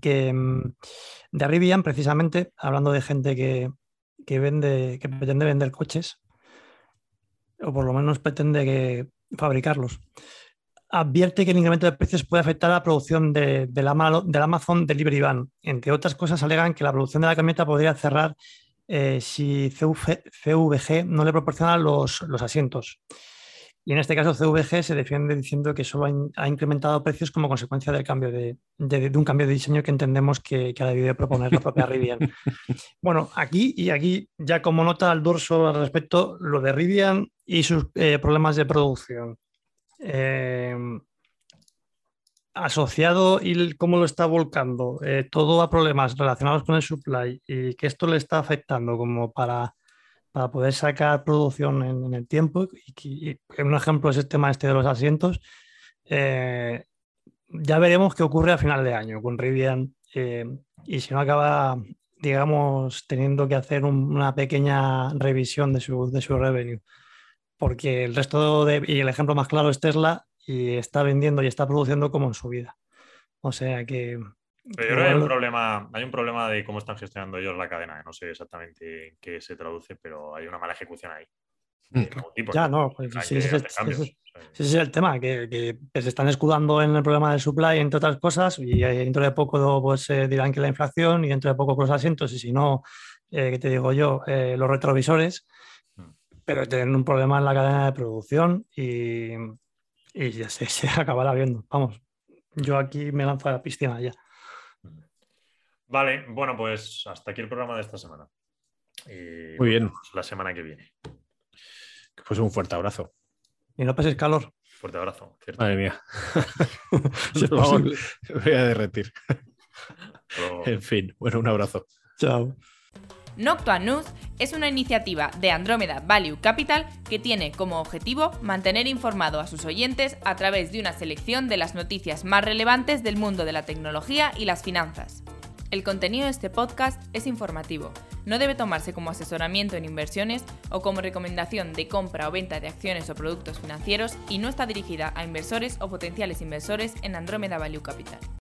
que mm, de Rivian, precisamente, hablando de gente que, vende, que pretende vender coches, o por lo menos pretende que fabricarlos. Advierte que el incremento de precios puede afectar a la producción de, del Amazon Delivery Van. Entre otras cosas, alegan que la producción de la camioneta podría cerrar eh, si CVG no le proporciona los, asientos. Y en este caso CVG se defiende diciendo que solo ha, incrementado precios como consecuencia del cambio de, un cambio de diseño que entendemos que, ha debido proponer la propia Rivian. bueno, aquí y aquí ya como nota al dorso al respecto, lo de Rivian y sus eh, problemas de producción. Eh, asociado y cómo lo está volcando eh, todo a problemas relacionados con el supply y que esto le está afectando como para, para poder sacar producción en, el tiempo, y, un ejemplo es el tema este de los asientos, eh, ya veremos qué ocurre a final de año con Rivian eh, y si no acaba, digamos, teniendo que hacer una pequeña revisión de su, de su revenue. Porque el resto de, y el ejemplo más claro es Tesla, y está vendiendo y está produciendo como en su vida. O sea que... Pero yo creo que hay un, problema, hay un problema de cómo están gestionando ellos la cadena. No sé exactamente en qué se traduce, pero hay una mala ejecución ahí. ya, no, pues, sí, ese, es el tema, que, se están escudando en el problema del supply, entre otras cosas, y dentro de poco pues, dirán que la inflación, y dentro de poco con los asientos, y si no, eh, ¿qué te digo yo? Eh, los retrovisores, mm. pero tienen un problema en la cadena de producción y, y ya se, se acabará viendo. Vamos, yo aquí me lanzo a la piscina ya. Vale, bueno, pues hasta aquí el programa de esta semana. Muy bien. La semana que viene. Pues un fuerte abrazo. Y no pases calor. Fuerte abrazo. Madre mía. voy a derretir. En fin, bueno, un abrazo. Chao. Noctua News es una iniciativa de Andrómeda Value Capital que tiene como objetivo mantener informado a sus oyentes a través de una selección de las noticias más relevantes del mundo de la tecnología y las finanzas. El contenido de este podcast es informativo, no debe tomarse como asesoramiento en inversiones o como recomendación de compra o venta de acciones o productos financieros y no está dirigida a inversores o potenciales inversores en Andrómeda Value Capital.